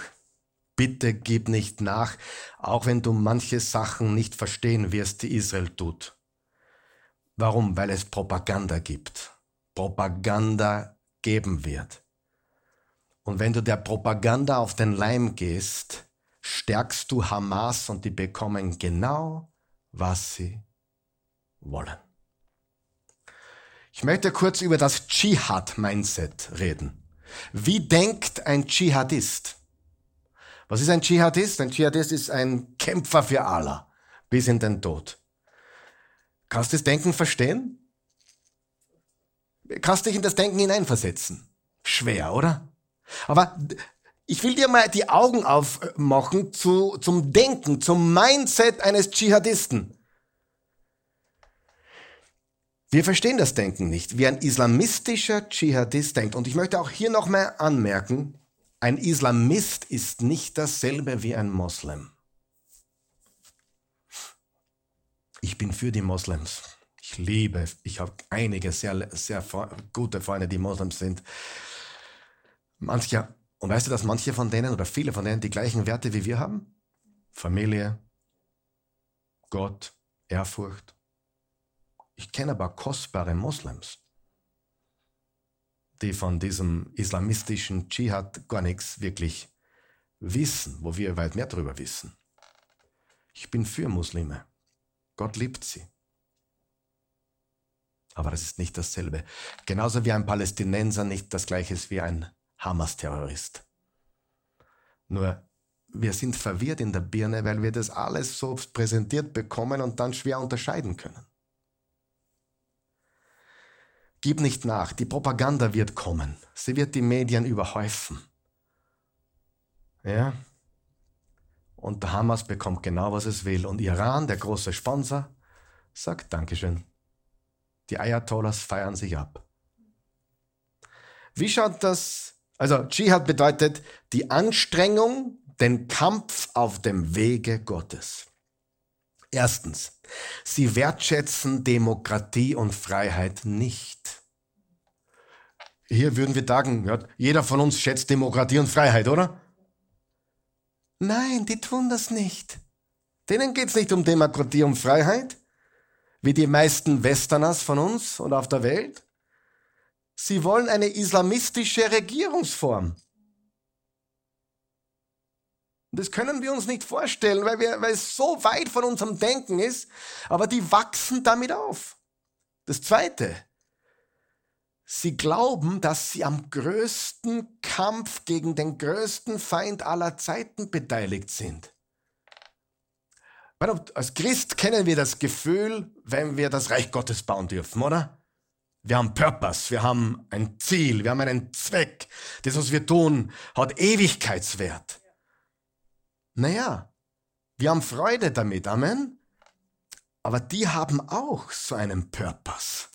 Bitte gib nicht nach, auch wenn du manche Sachen nicht verstehen wirst, die Israel tut. Warum? Weil es Propaganda gibt. Propaganda geben wird. Und wenn du der Propaganda auf den Leim gehst, stärkst du Hamas und die bekommen genau, was sie wollen. Ich möchte kurz über das Dschihad-Mindset reden. Wie denkt ein Dschihadist? Was ist ein Dschihadist? Ein Dschihadist ist ein Kämpfer für Allah bis in den Tod. Kannst du das Denken verstehen? Kannst du dich in das Denken hineinversetzen? Schwer, oder? Aber ich will dir mal die Augen aufmachen zu, zum Denken, zum Mindset eines Dschihadisten. Wir verstehen das Denken nicht, wie ein islamistischer Dschihadist denkt. Und ich möchte auch hier nochmal anmerken, ein Islamist ist nicht dasselbe wie ein Moslem. Ich bin für die Moslems. Ich liebe, ich habe einige sehr, sehr gute Freunde, die Moslems sind. Manche, und weißt du, dass manche von denen oder viele von denen die gleichen Werte wie wir haben? Familie, Gott, Ehrfurcht, ich kenne aber kostbare Moslems, die von diesem islamistischen Dschihad gar nichts wirklich wissen, wo wir weit mehr darüber wissen. Ich bin für Muslime. Gott liebt sie. Aber das ist nicht dasselbe. Genauso wie ein Palästinenser nicht das gleiche ist wie ein Hamas-Terrorist. Nur wir sind verwirrt in der Birne, weil wir das alles so präsentiert bekommen und dann schwer unterscheiden können. Gib nicht nach, die Propaganda wird kommen. Sie wird die Medien überhäufen. Ja? Und der Hamas bekommt genau, was es will. Und Iran, der große Sponsor, sagt Dankeschön. Die Ayatollahs feiern sich ab. Wie schaut das? Also Dschihad bedeutet die Anstrengung, den Kampf auf dem Wege Gottes. Erstens, sie wertschätzen Demokratie und Freiheit nicht. Hier würden wir sagen, jeder von uns schätzt Demokratie und Freiheit, oder? Nein, die tun das nicht. Denen geht es nicht um Demokratie und Freiheit, wie die meisten Westerners von uns und auf der Welt. Sie wollen eine islamistische Regierungsform. Und das können wir uns nicht vorstellen, weil, wir, weil es so weit von unserem Denken ist, aber die wachsen damit auf. Das Zweite, sie glauben, dass sie am größten Kampf gegen den größten Feind aller Zeiten beteiligt sind. Als Christ kennen wir das Gefühl, wenn wir das Reich Gottes bauen dürfen, oder? Wir haben Purpose, wir haben ein Ziel, wir haben einen Zweck. Das, was wir tun, hat Ewigkeitswert. Naja, wir haben Freude damit, Amen. Aber die haben auch so einen Purpose.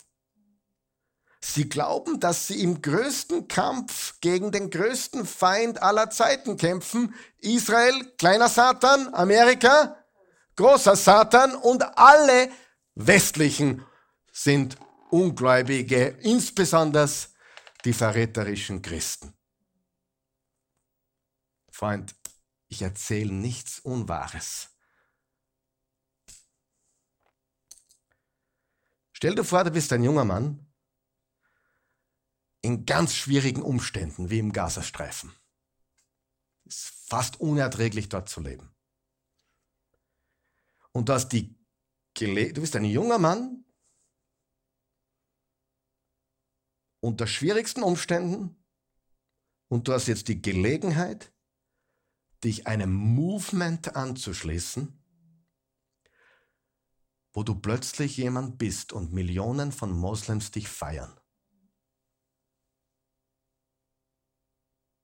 Sie glauben, dass sie im größten Kampf gegen den größten Feind aller Zeiten kämpfen. Israel, kleiner Satan, Amerika, großer Satan und alle westlichen sind Ungläubige, insbesondere die verräterischen Christen. Freund, ich erzähle nichts Unwahres. Stell dir vor, du bist ein junger Mann in ganz schwierigen Umständen, wie im Gazastreifen. Es fast unerträglich dort zu leben. Und du hast die Gele du bist ein junger Mann unter schwierigsten Umständen und du hast jetzt die Gelegenheit, dich einem Movement anzuschließen, wo du plötzlich jemand bist und Millionen von Moslems dich feiern.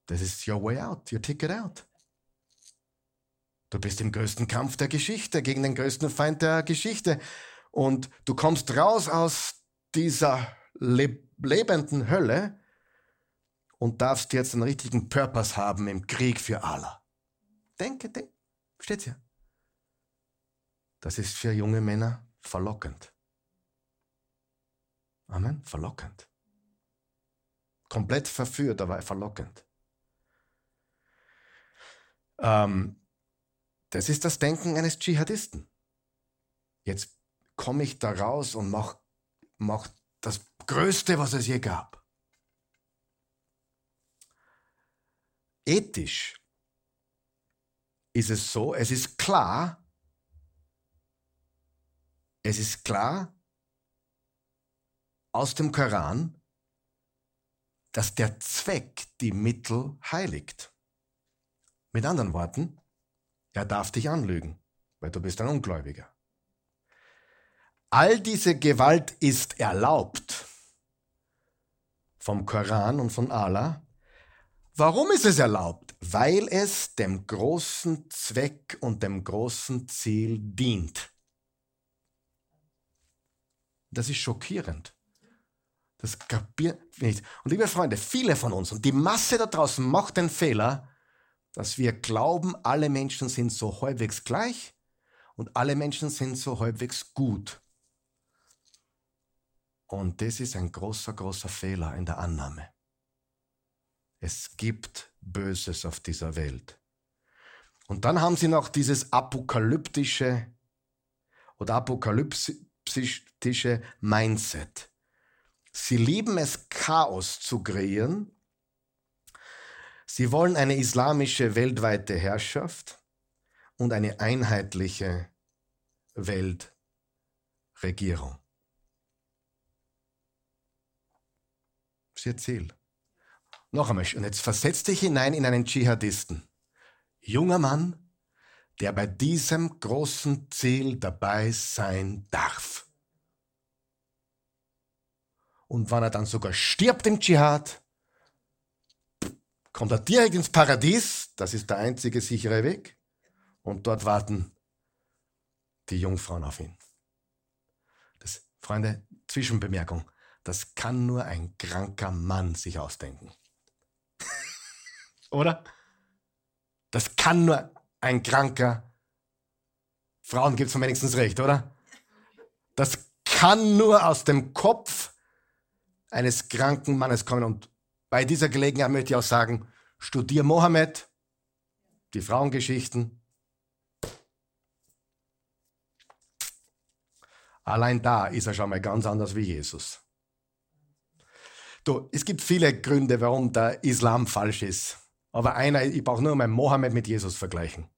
Das ist your way out, your ticket out. Du bist im größten Kampf der Geschichte gegen den größten Feind der Geschichte und du kommst raus aus dieser le lebenden Hölle und darfst jetzt einen richtigen Purpose haben im Krieg für Allah. Denke, denke, steht's hier. Das ist für junge Männer verlockend. Amen, verlockend. Komplett verführt, aber verlockend. Ähm, das ist das Denken eines Dschihadisten. Jetzt komme ich da raus und mache mach das Größte, was es je gab. Ethisch ist es so, es ist klar, es ist klar aus dem Koran, dass der Zweck die Mittel heiligt. Mit anderen Worten, er darf dich anlügen, weil du bist ein Ungläubiger. All diese Gewalt ist erlaubt vom Koran und von Allah. Warum ist es erlaubt? Weil es dem großen Zweck und dem großen Ziel dient. Das ist schockierend. Das kapiert nicht. Und liebe Freunde, viele von uns und die Masse da draußen macht den Fehler, dass wir glauben, alle Menschen sind so halbwegs gleich und alle Menschen sind so halbwegs gut. Und das ist ein großer, großer Fehler in der Annahme. Es gibt Böses auf dieser Welt. Und dann haben sie noch dieses apokalyptische oder apokalyptische Mindset. Sie lieben es, Chaos zu kreieren Sie wollen eine islamische weltweite Herrschaft und eine einheitliche Weltregierung. Ihr Ziel. Noch einmal, und jetzt versetz dich hinein in einen Dschihadisten. Junger Mann, der bei diesem großen Ziel dabei sein darf. Und wenn er dann sogar stirbt im Dschihad, kommt er direkt ins Paradies, das ist der einzige sichere Weg, und dort warten die Jungfrauen auf ihn. Das, Freunde, Zwischenbemerkung, das kann nur ein kranker Mann sich ausdenken. Oder? Das kann nur ein kranker. Frauen gibt es wenigstens recht, oder? Das kann nur aus dem Kopf eines kranken Mannes kommen und bei dieser Gelegenheit möchte ich auch sagen, studier Mohammed, die Frauengeschichten. Allein da ist er schon mal ganz anders wie Jesus. Du, es gibt viele Gründe, warum der Islam falsch ist. Aber einer, ich brauche nur mal Mohammed mit Jesus vergleichen.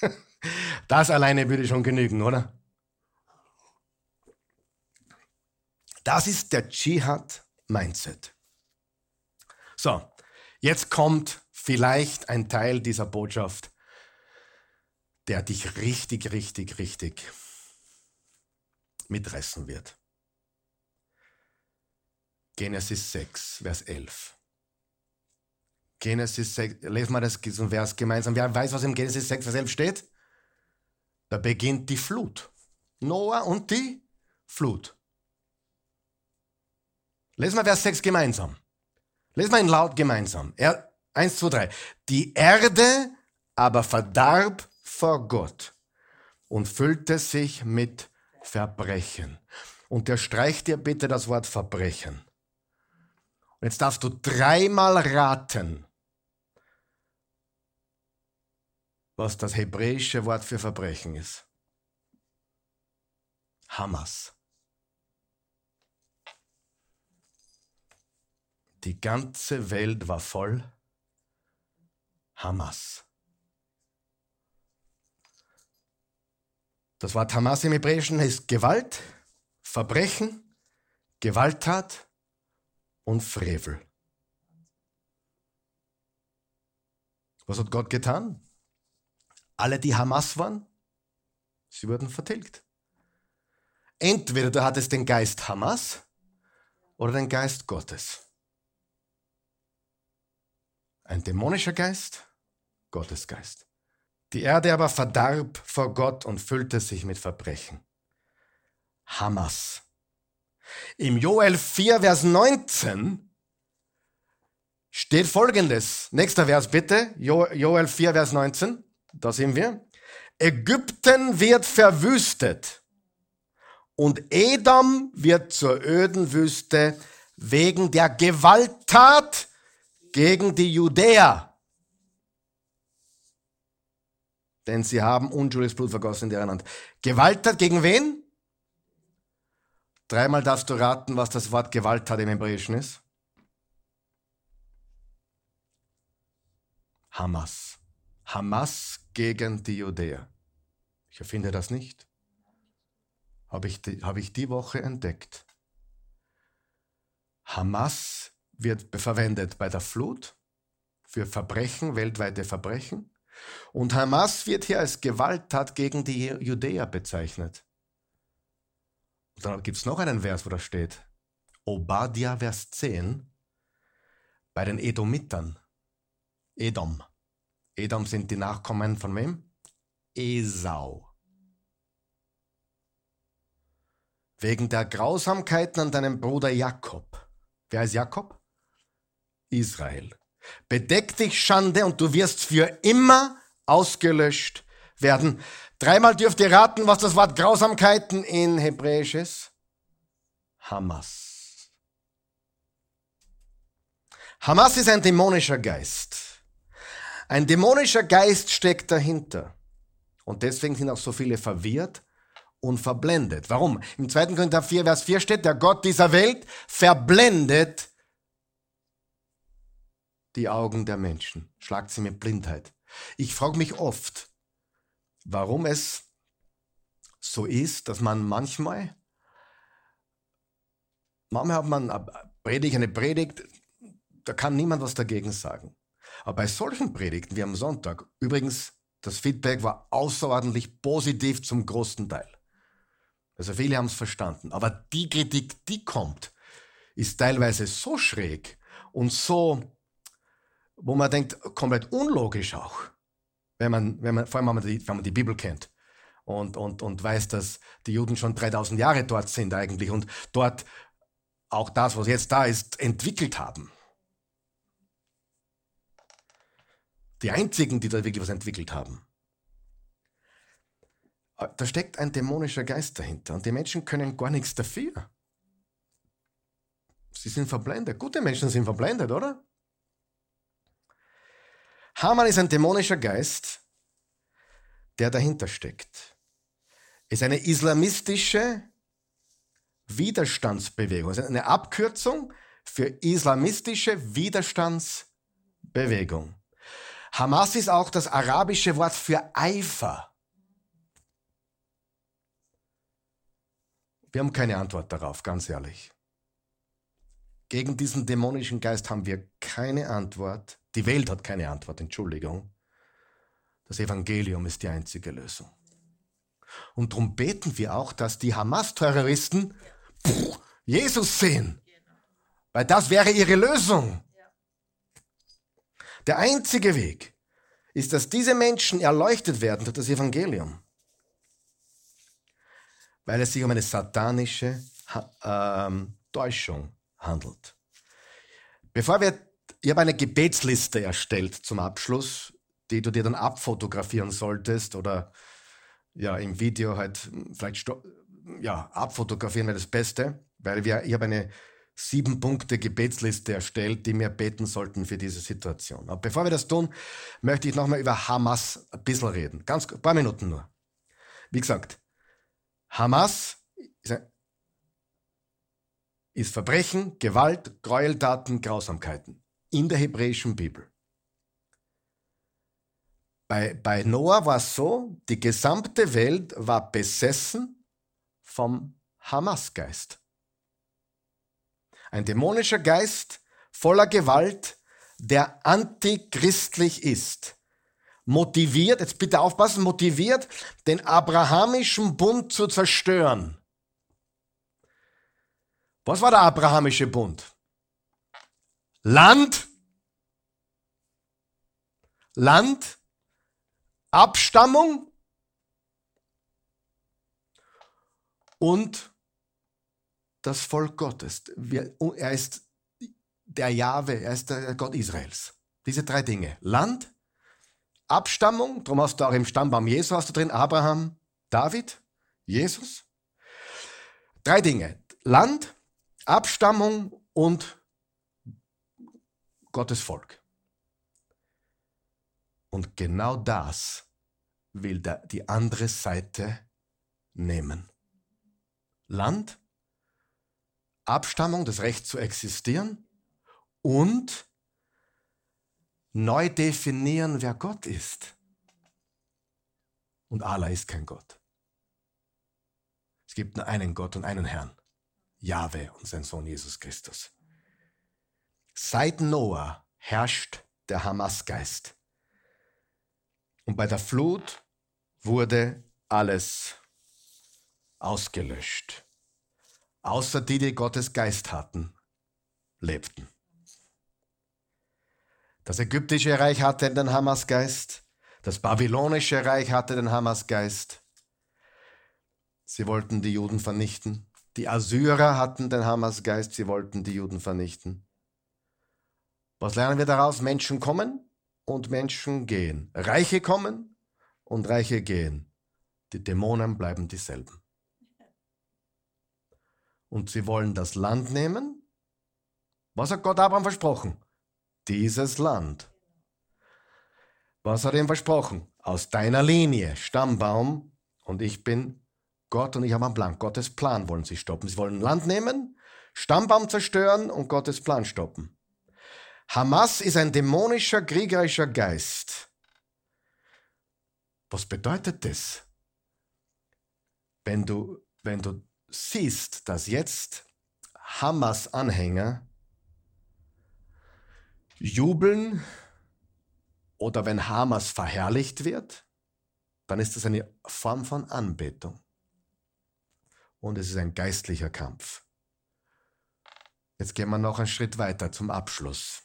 Das alleine würde schon genügen, oder? Das ist der Dschihad-Mindset. So, jetzt kommt vielleicht ein Teil dieser Botschaft, der dich richtig, richtig, richtig mitreißen wird. Genesis 6, Vers 11. Genesis 6, lesen wir das diesen Vers gemeinsam. Wer weiß, was im Genesis 6, Vers 11 steht? Da beginnt die Flut. Noah und die Flut. Lesen wir Vers 6 gemeinsam. Lesen wir ihn laut gemeinsam. Er, eins, zwei, drei. Die Erde aber verdarb vor Gott und füllte sich mit Verbrechen. Und der streicht dir bitte das Wort Verbrechen. Und jetzt darfst du dreimal raten, was das hebräische Wort für Verbrechen ist. Hamas. Die ganze Welt war voll Hamas. Das Wort Hamas im Hebräischen heißt Gewalt, Verbrechen, Gewalttat und Frevel. Was hat Gott getan? Alle, die Hamas waren, sie wurden vertilgt. Entweder du hattest den Geist Hamas oder den Geist Gottes. Ein dämonischer Geist, Gottes Geist. Die Erde aber verdarb vor Gott und füllte sich mit Verbrechen. Hamas. Im Joel 4, Vers 19 steht folgendes. Nächster Vers bitte. Joel 4, Vers 19. Da sehen wir. Ägypten wird verwüstet und Edom wird zur öden Wüste wegen der Gewalttat gegen die Judäer. Denn sie haben unschuldiges Blut vergossen in deren Hand. Gewalttat gegen wen? Dreimal darfst du raten, was das Wort Gewalttat im Hebräischen ist. Hamas. Hamas gegen die Judäer. Ich erfinde das nicht. Habe ich, die, ich die Woche entdeckt. Hamas wird verwendet bei der Flut für Verbrechen, weltweite Verbrechen. Und Hamas wird hier als Gewalttat gegen die Judäer bezeichnet. Und dann gibt es noch einen Vers, wo da steht, Obadiah, Vers 10, bei den Edomitern. Edom. Edom sind die Nachkommen von wem? Esau. Wegen der Grausamkeiten an deinem Bruder Jakob. Wer ist Jakob? Israel. Bedeck dich Schande und du wirst für immer ausgelöscht werden. Dreimal dürft ihr raten, was das Wort Grausamkeiten in Hebräisch ist. Hamas. Hamas ist ein dämonischer Geist. Ein dämonischer Geist steckt dahinter. Und deswegen sind auch so viele verwirrt und verblendet. Warum? Im 2. Korinther 4, Vers 4 steht, der Gott dieser Welt verblendet die Augen der Menschen, schlagt sie mit Blindheit. Ich frage mich oft, warum es so ist, dass man manchmal, manchmal hat man eine Predigt, eine Predigt, da kann niemand was dagegen sagen. Aber bei solchen Predigten wie am Sonntag, übrigens, das Feedback war außerordentlich positiv zum großen Teil. Also viele haben es verstanden. Aber die Kritik, die kommt, ist teilweise so schräg und so wo man denkt, komplett unlogisch auch. Wenn man, wenn man, vor allem, wenn man die, wenn man die Bibel kennt und, und, und weiß, dass die Juden schon 3000 Jahre dort sind eigentlich und dort auch das, was jetzt da ist, entwickelt haben. Die einzigen, die da wirklich was entwickelt haben. Da steckt ein dämonischer Geist dahinter und die Menschen können gar nichts dafür. Sie sind verblendet. Gute Menschen sind verblendet, oder? Haman ist ein dämonischer Geist, der dahinter steckt. Ist eine islamistische Widerstandsbewegung. Also eine Abkürzung für islamistische Widerstandsbewegung. Hamas ist auch das arabische Wort für Eifer. Wir haben keine Antwort darauf, ganz ehrlich. Gegen diesen dämonischen Geist haben wir keine Antwort. Die Welt hat keine Antwort, Entschuldigung. Das Evangelium ist die einzige Lösung. Und darum beten wir auch, dass die Hamas-Terroristen Jesus sehen. Weil das wäre ihre Lösung. Der einzige Weg ist, dass diese Menschen erleuchtet werden durch das Evangelium. Weil es sich um eine satanische ähm, Täuschung handelt. Bevor wir ich habe eine Gebetsliste erstellt zum Abschluss, die du dir dann abfotografieren solltest oder ja, im Video halt vielleicht ja, abfotografieren wäre das Beste, weil wir, ich habe eine sieben Punkte Gebetsliste erstellt, die wir beten sollten für diese Situation. Aber bevor wir das tun, möchte ich nochmal über Hamas ein bisschen reden. Ganz ein paar Minuten nur. Wie gesagt, Hamas ist, ist Verbrechen, Gewalt, Gräueltaten, Grausamkeiten in der hebräischen Bibel. Bei, bei Noah war es so, die gesamte Welt war besessen vom Hamas-Geist. Ein dämonischer Geist voller Gewalt, der antichristlich ist. Motiviert, jetzt bitte aufpassen, motiviert, den abrahamischen Bund zu zerstören. Was war der abrahamische Bund? Land, Land, Abstammung und das Volk Gottes. Er ist der Jahwe, er ist der Gott Israels. Diese drei Dinge. Land, Abstammung, darum hast du auch im Stammbaum Jesu hast du drin, Abraham, David, Jesus. Drei Dinge. Land, Abstammung und Gottes Volk. Und genau das will die andere Seite nehmen. Land, Abstammung, das Recht zu existieren und neu definieren, wer Gott ist. Und Allah ist kein Gott. Es gibt nur einen Gott und einen Herrn. Jahwe und sein Sohn Jesus Christus. Seit Noah herrscht der Hamas-Geist. Und bei der Flut wurde alles ausgelöscht. Außer die, die Gottes Geist hatten, lebten. Das ägyptische Reich hatte den Hamas-Geist. Das babylonische Reich hatte den Hamas-Geist. Sie wollten die Juden vernichten. Die Assyrer hatten den Hamas-Geist. Sie wollten die Juden vernichten. Was lernen wir daraus? Menschen kommen und Menschen gehen. Reiche kommen und Reiche gehen. Die Dämonen bleiben dieselben. Und sie wollen das Land nehmen. Was hat Gott Abraham versprochen? Dieses Land. Was hat er ihm versprochen? Aus deiner Linie, Stammbaum, und ich bin Gott und ich habe einen Plan. Gottes Plan wollen sie stoppen. Sie wollen Land nehmen, Stammbaum zerstören und Gottes Plan stoppen. Hamas ist ein dämonischer, kriegerischer Geist. Was bedeutet das? Wenn du, wenn du siehst, dass jetzt Hamas-Anhänger jubeln oder wenn Hamas verherrlicht wird, dann ist das eine Form von Anbetung. Und es ist ein geistlicher Kampf. Jetzt gehen wir noch einen Schritt weiter zum Abschluss.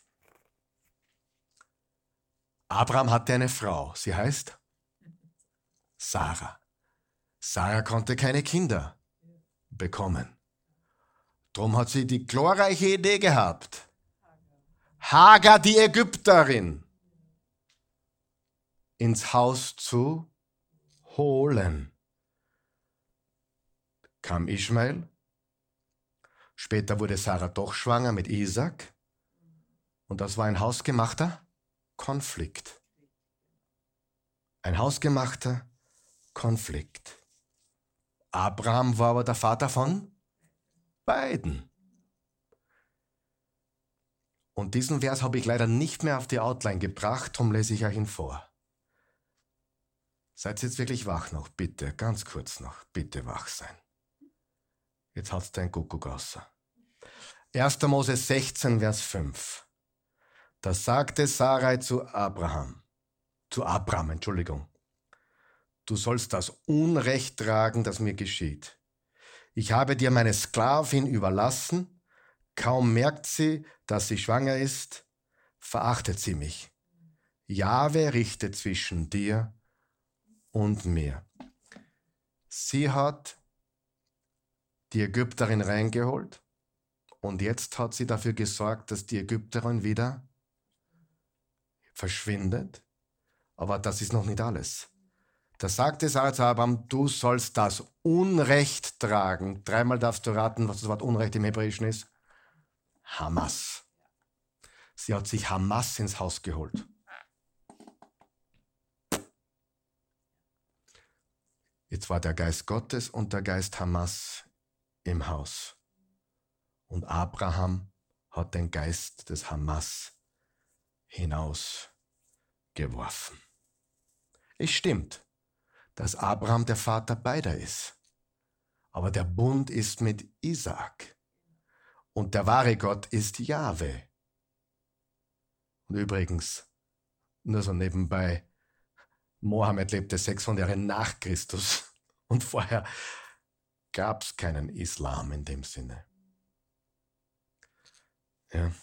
Abraham hatte eine Frau, sie heißt Sarah. Sarah konnte keine Kinder bekommen. Drum hat sie die glorreiche Idee gehabt. Hagar, die Ägypterin, ins Haus zu holen. Kam Ishmael. Später wurde Sarah doch schwanger mit Isaac. Und das war ein hausgemachter Konflikt. Ein hausgemachter Konflikt. Abraham war aber der Vater von beiden. Und diesen Vers habe ich leider nicht mehr auf die Outline gebracht, darum lese ich euch ihn vor. Seid jetzt wirklich wach noch, bitte, ganz kurz noch, bitte wach sein. Jetzt hat's dein Kuckuck raus. 1. Mose 16, Vers 5. Da sagte Sarai zu Abraham, zu Abraham, Entschuldigung, du sollst das Unrecht tragen, das mir geschieht. Ich habe dir meine Sklavin überlassen, kaum merkt sie, dass sie schwanger ist, verachtet sie mich. Jahwe richtet zwischen dir und mir. Sie hat die Ägypterin reingeholt und jetzt hat sie dafür gesorgt, dass die Ägypterin wieder verschwindet. Aber das ist noch nicht alles. Da sagte Sarah zu Abraham, du sollst das Unrecht tragen. Dreimal darfst du raten, was das Wort Unrecht im Hebräischen ist. Hamas. Sie hat sich Hamas ins Haus geholt. Jetzt war der Geist Gottes und der Geist Hamas im Haus. Und Abraham hat den Geist des Hamas hinausgeworfen. Es stimmt, dass Abraham der Vater beider ist. Aber der Bund ist mit Isaak. Und der wahre Gott ist Jahwe. Und übrigens, nur so nebenbei, Mohammed lebte 600 Jahre nach Christus. Und vorher gab es keinen Islam in dem Sinne. Ja.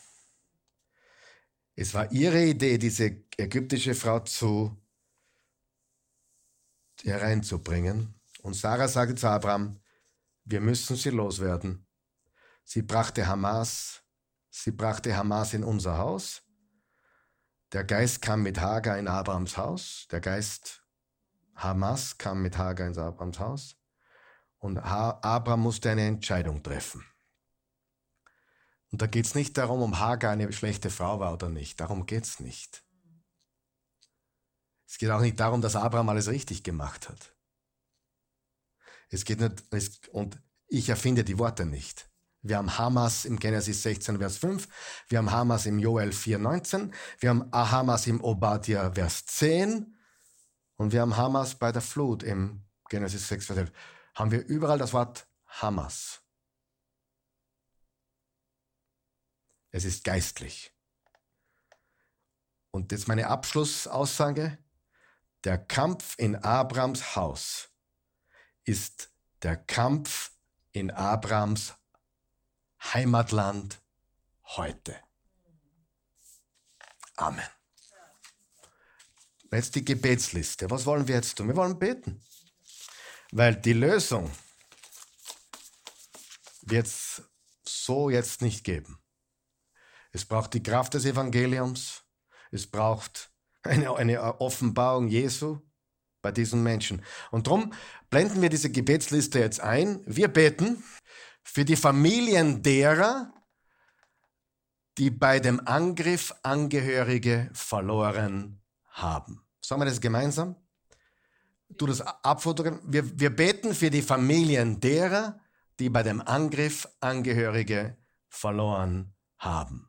Es war ihre Idee, diese ägyptische Frau zu hereinzubringen. Und Sarah sagte zu Abraham, wir müssen sie loswerden. Sie brachte Hamas, sie brachte Hamas in unser Haus. Der Geist kam mit Hagar in Abrahams Haus. Der Geist Hamas kam mit Hagar in Abrahams Haus. Und Abraham musste eine Entscheidung treffen. Und da geht es nicht darum, ob Hagar eine schlechte Frau war oder nicht. Darum geht es nicht. Es geht auch nicht darum, dass Abraham alles richtig gemacht hat. Es geht nicht, es, und ich erfinde die Worte nicht. Wir haben Hamas im Genesis 16, Vers 5. Wir haben Hamas im Joel 4, 19. Wir haben Hamas im Obadiah, Vers 10. Und wir haben Hamas bei der Flut im Genesis 6, Vers 11. Haben wir überall das Wort Hamas. Es ist geistlich. Und jetzt meine Abschlussaussage. Der Kampf in Abrams Haus ist der Kampf in Abrams Heimatland heute. Amen. Jetzt die Gebetsliste. Was wollen wir jetzt tun? Wir wollen beten. Weil die Lösung wird es so jetzt nicht geben. Es braucht die Kraft des Evangeliums. Es braucht eine, eine Offenbarung Jesu bei diesen Menschen. Und darum blenden wir diese Gebetsliste jetzt ein. Wir beten für die Familien derer, die bei dem Angriff Angehörige verloren haben. Sagen wir das gemeinsam? Du das abfotografieren. Wir, wir beten für die Familien derer, die bei dem Angriff Angehörige verloren haben.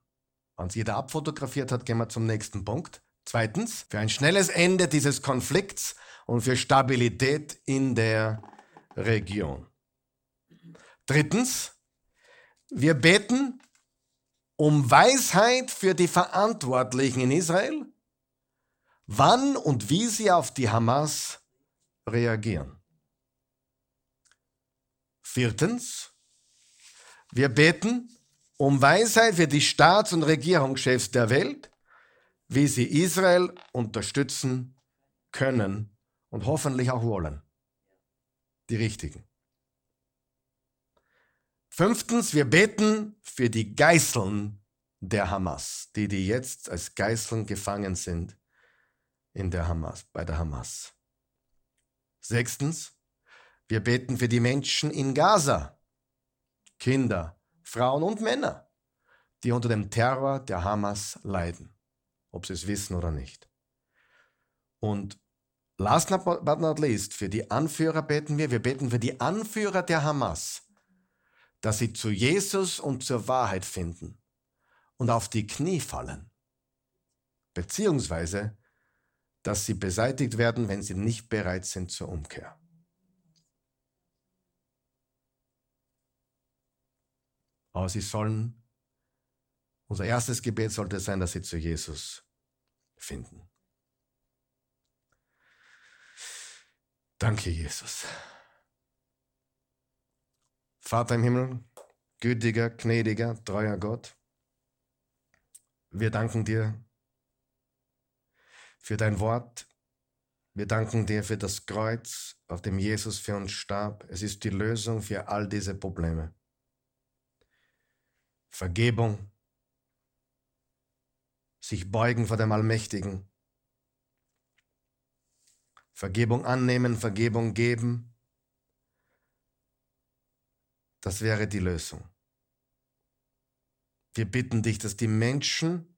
Wenn es jeder abfotografiert hat, gehen wir zum nächsten Punkt. Zweitens, für ein schnelles Ende dieses Konflikts und für Stabilität in der Region. Drittens, wir beten um Weisheit für die Verantwortlichen in Israel, wann und wie sie auf die Hamas reagieren. Viertens, wir beten um Weisheit für die Staats- und Regierungschefs der Welt, wie sie Israel unterstützen können und hoffentlich auch wollen. Die richtigen. Fünftens, wir beten für die Geißeln der Hamas, die, die jetzt als Geißeln gefangen sind in der Hamas, bei der Hamas. Sechstens, wir beten für die Menschen in Gaza, Kinder, Frauen und Männer, die unter dem Terror der Hamas leiden, ob sie es wissen oder nicht. Und last but not least, für die Anführer beten wir, wir beten für die Anführer der Hamas, dass sie zu Jesus und zur Wahrheit finden und auf die Knie fallen, beziehungsweise, dass sie beseitigt werden, wenn sie nicht bereit sind zur Umkehr. Aber sie sollen, unser erstes Gebet sollte sein, dass sie zu Jesus finden. Danke, Jesus. Vater im Himmel, gütiger, gnädiger, treuer Gott, wir danken dir für dein Wort. Wir danken dir für das Kreuz, auf dem Jesus für uns starb. Es ist die Lösung für all diese Probleme. Vergebung, sich beugen vor dem Allmächtigen, Vergebung annehmen, Vergebung geben, das wäre die Lösung. Wir bitten dich, dass die Menschen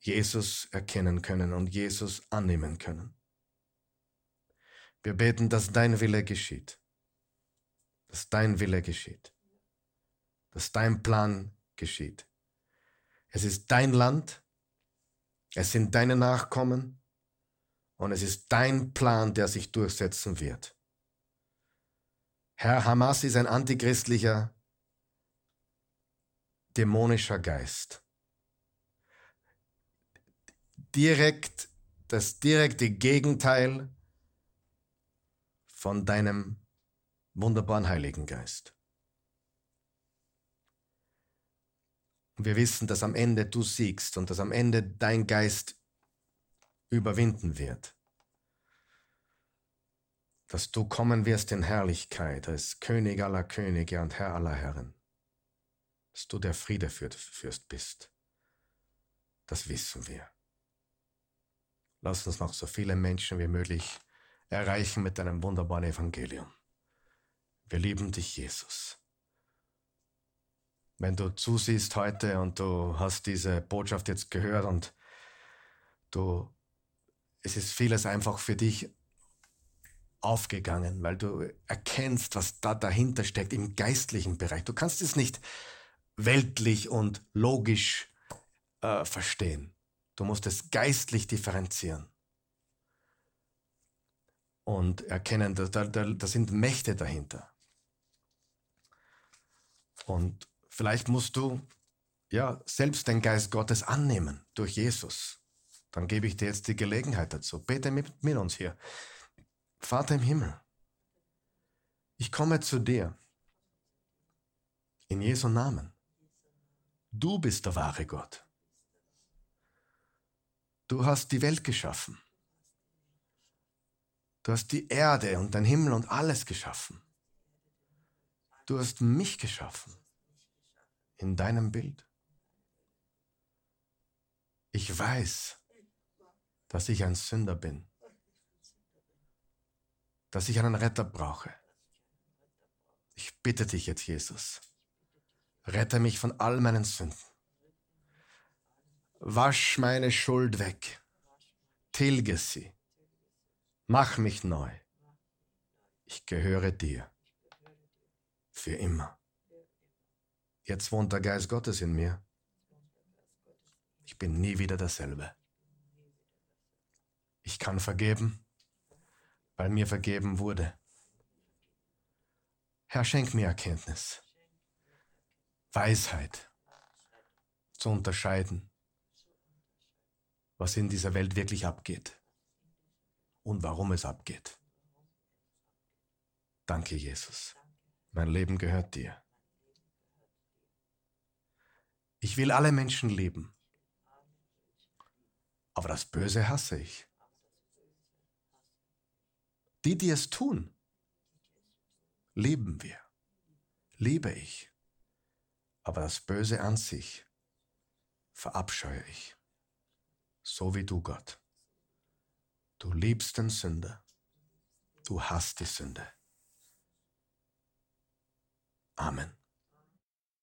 Jesus erkennen können und Jesus annehmen können. Wir beten, dass dein Wille geschieht. Dass dein Wille geschieht. Dass dein Plan geschieht. Es ist dein Land. Es sind deine Nachkommen. Und es ist dein Plan, der sich durchsetzen wird. Herr, Hamas ist ein antichristlicher, dämonischer Geist. Direkt das direkte Gegenteil von deinem wunderbaren Heiligen Geist. Und wir wissen, dass am Ende du siegst und dass am Ende dein Geist überwinden wird. Dass du kommen wirst in Herrlichkeit als König aller Könige und Herr aller Herren. Dass du der Friedefürst bist. Das wissen wir. Lass uns noch so viele Menschen wie möglich erreichen mit deinem wunderbaren Evangelium. Wir lieben dich, Jesus. Wenn du zusiehst heute und du hast diese Botschaft jetzt gehört und du, es ist vieles einfach für dich aufgegangen, weil du erkennst, was da dahinter steckt im geistlichen Bereich. Du kannst es nicht weltlich und logisch äh, verstehen. Du musst es geistlich differenzieren und erkennen, da, da, da sind Mächte dahinter. Und vielleicht musst du ja selbst den Geist Gottes annehmen durch Jesus. Dann gebe ich dir jetzt die Gelegenheit dazu. Bete mit, mit uns hier. Vater im Himmel, ich komme zu dir. In Jesu Namen. Du bist der wahre Gott. Du hast die Welt geschaffen. Du hast die Erde und den Himmel und alles geschaffen. Du hast mich geschaffen in deinem Bild. Ich weiß, dass ich ein Sünder bin, dass ich einen Retter brauche. Ich bitte dich jetzt, Jesus, rette mich von all meinen Sünden. Wasch meine Schuld weg, tilge sie, mach mich neu. Ich gehöre dir für immer. Jetzt wohnt der Geist Gottes in mir. Ich bin nie wieder dasselbe. Ich kann vergeben, weil mir vergeben wurde. Herr, schenk mir Erkenntnis, Weisheit zu unterscheiden, was in dieser Welt wirklich abgeht und warum es abgeht. Danke, Jesus. Mein Leben gehört dir. Ich will alle Menschen lieben. Aber das Böse hasse ich. Die, die es tun, lieben wir, liebe ich. Aber das Böse an sich verabscheue ich. So wie du, Gott. Du liebst den Sünder. Du hast die Sünde. Amen.